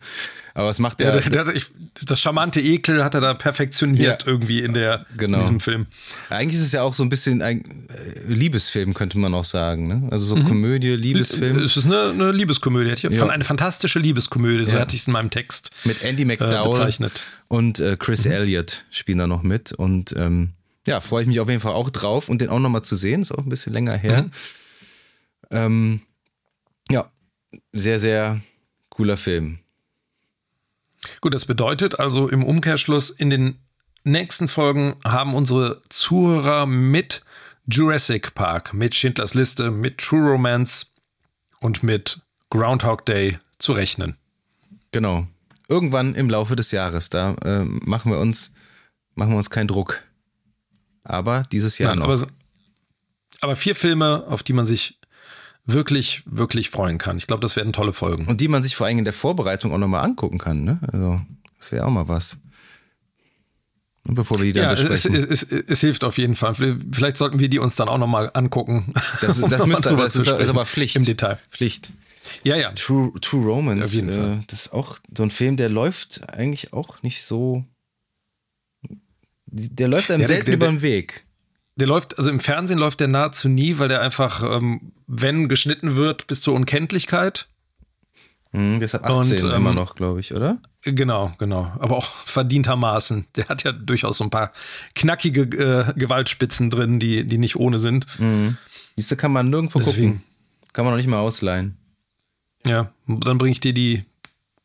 Speaker 3: Aber was macht
Speaker 2: Ja,
Speaker 3: er?
Speaker 2: der, der, ich, das charmante Ekel hat er da perfektioniert
Speaker 3: Ja.
Speaker 2: irgendwie in, der,
Speaker 3: Genau.
Speaker 2: in diesem Film.
Speaker 3: Eigentlich ist es ja auch so ein bisschen ein äh, Liebesfilm, könnte man auch sagen. Ne? Also so Komödie, Liebesfilm.
Speaker 2: Es ist eine, eine Liebeskomödie. Hätte ich-
Speaker 3: Ja.
Speaker 2: Von eine fantastische Liebeskomödie, so
Speaker 3: Ja.
Speaker 2: hatte ich es in meinem Text
Speaker 3: Mit Andy
Speaker 2: äh,
Speaker 3: McDowell
Speaker 2: bezeichnet.
Speaker 3: und äh, Chris Elliott spielen da noch mit. Und ähm, ja, freue ich mich auf jeden Fall auch drauf und den auch nochmal zu sehen. Ist auch ein bisschen länger her. Ähm, ja, sehr, sehr cooler Film.
Speaker 2: Gut, das bedeutet also im Umkehrschluss, in den nächsten Folgen haben unsere Zuhörer mit Jurassic Park, mit Schindlers Liste, mit True Romance und mit Groundhog Day zu rechnen.
Speaker 3: Genau. Irgendwann im Laufe des Jahres, da äh, machen wir uns, machen wir uns keinen Druck. Aber dieses Jahr
Speaker 2: Nein,
Speaker 3: noch.
Speaker 2: aber, aber vier Filme, auf die man sich wirklich, wirklich freuen kann. Ich glaube, das werden tolle Folgen.
Speaker 3: Und die man sich vor allem in der Vorbereitung auch nochmal angucken kann, ne? Also, das wäre auch mal was. Bevor wir die dann
Speaker 2: Ja, es,
Speaker 3: besprechen.
Speaker 2: es, es, es hilft auf jeden Fall. Vielleicht sollten wir die uns dann auch nochmal angucken.
Speaker 3: das (laughs)
Speaker 2: um
Speaker 3: das,
Speaker 2: noch mal
Speaker 3: müsste, das ist, ist aber Pflicht.
Speaker 2: Im Detail.
Speaker 3: Pflicht.
Speaker 2: Ja, ja.
Speaker 3: True, True Romance,
Speaker 2: Auf jeden
Speaker 3: äh,
Speaker 2: Fall.
Speaker 3: das ist auch so ein Film, der läuft eigentlich auch nicht so. Der läuft einem
Speaker 2: Ja, der-
Speaker 3: selten
Speaker 2: der-
Speaker 3: über den Weg.
Speaker 2: Der läuft, also im Fernsehen läuft der nahezu nie, weil der einfach, ähm, wenn geschnitten wird, bis zur Unkenntlichkeit.
Speaker 3: Hm, ist ab
Speaker 2: Und,
Speaker 3: 18
Speaker 2: ähm,
Speaker 3: immer noch, glaube ich, oder?
Speaker 2: Genau, genau. Aber auch verdientermaßen. Der hat ja durchaus so ein paar knackige äh, Gewaltspitzen drin, die, die nicht ohne sind.
Speaker 3: Siehst du, kann man nirgendwo
Speaker 2: Deswegen.
Speaker 3: gucken. Kann man noch nicht mal ausleihen.
Speaker 2: Ja, dann bringe ich dir die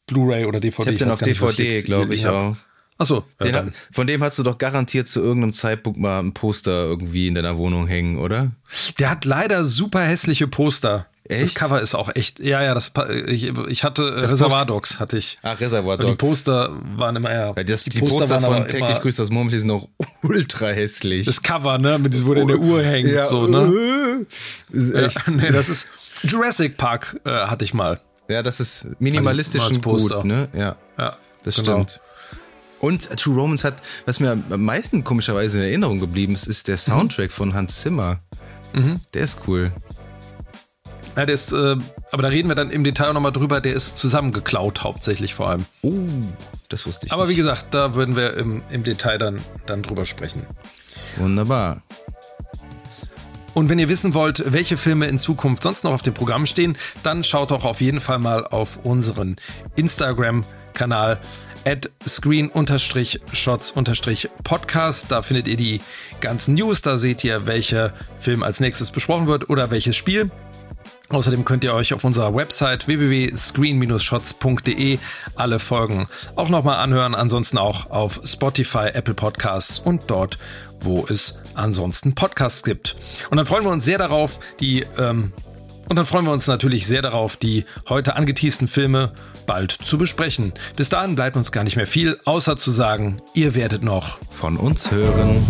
Speaker 2: Blu-ray oder
Speaker 3: Ich
Speaker 2: DVD.
Speaker 3: habe den auf DVD, glaube ich auch.
Speaker 2: Achso, ja,
Speaker 3: von dem hast du doch garantiert zu irgendeinem Zeitpunkt mal ein Poster irgendwie in deiner Wohnung hängen, oder?
Speaker 2: der hat leider super hässliche Poster. Das
Speaker 3: Echt?
Speaker 2: Cover ist auch echt, ja, ja, das, ich, ich hatte äh,
Speaker 3: Das
Speaker 2: Reservoir Dogs, hatte ich.
Speaker 3: Ach, Reservoir
Speaker 2: Aber Die. Poster waren immer, ja.
Speaker 3: Weil das, die, Poster,
Speaker 2: waren
Speaker 3: von täglich grüßt das Murmeltier sind auch (laughs) ultra hässlich.
Speaker 2: Das Cover, ne, mit diesem, wo der in der Uhr hängt,
Speaker 3: ja,
Speaker 2: so, ne? (laughs)
Speaker 3: Ist
Speaker 2: Ja,
Speaker 3: echt.
Speaker 2: nee, das ist Jurassic Park äh, hatte ich mal.
Speaker 3: Ja, das ist minimalistisch
Speaker 2: Also,
Speaker 3: und
Speaker 2: Poster.
Speaker 3: gut, ne? Ja,
Speaker 2: Ja,
Speaker 3: das
Speaker 2: genau.
Speaker 3: stimmt. Und True Romance hat, was mir am meisten komischerweise in Erinnerung geblieben ist, ist der
Speaker 2: Mhm.
Speaker 3: Soundtrack von Hans Zimmer. Der ist cool.
Speaker 2: Ja, der ist, äh, aber da reden wir dann im Detail nochmal drüber, der ist zusammengeklaut hauptsächlich vor allem.
Speaker 3: Oh, das wusste ich
Speaker 2: Aber wie
Speaker 3: nicht.
Speaker 2: gesagt, da würden wir im, im Detail dann, dann drüber sprechen.
Speaker 3: Wunderbar.
Speaker 2: Und wenn ihr wissen wollt, welche Filme in Zukunft sonst noch auf dem Programm stehen, dann schaut doch auf jeden Fall mal auf unseren Instagram-Kanal at screen-shots-podcast. Da findet ihr die ganzen News, da seht ihr, welcher Film als nächstes besprochen wird oder welches Spiel. Außerdem könnt ihr euch auf unserer Website www.screen-shots.de alle Folgen auch nochmal anhören. Ansonsten auch auf Spotify, Apple Podcasts und dort, wo es ansonsten Podcasts gibt. Und dann freuen wir uns sehr darauf, die ähm, und dann freuen wir uns natürlich sehr darauf, die heute angeteasten Filme bald zu besprechen. Bis dahin bleibt uns gar nicht mehr viel, außer zu sagen, ihr werdet noch
Speaker 3: von uns hören.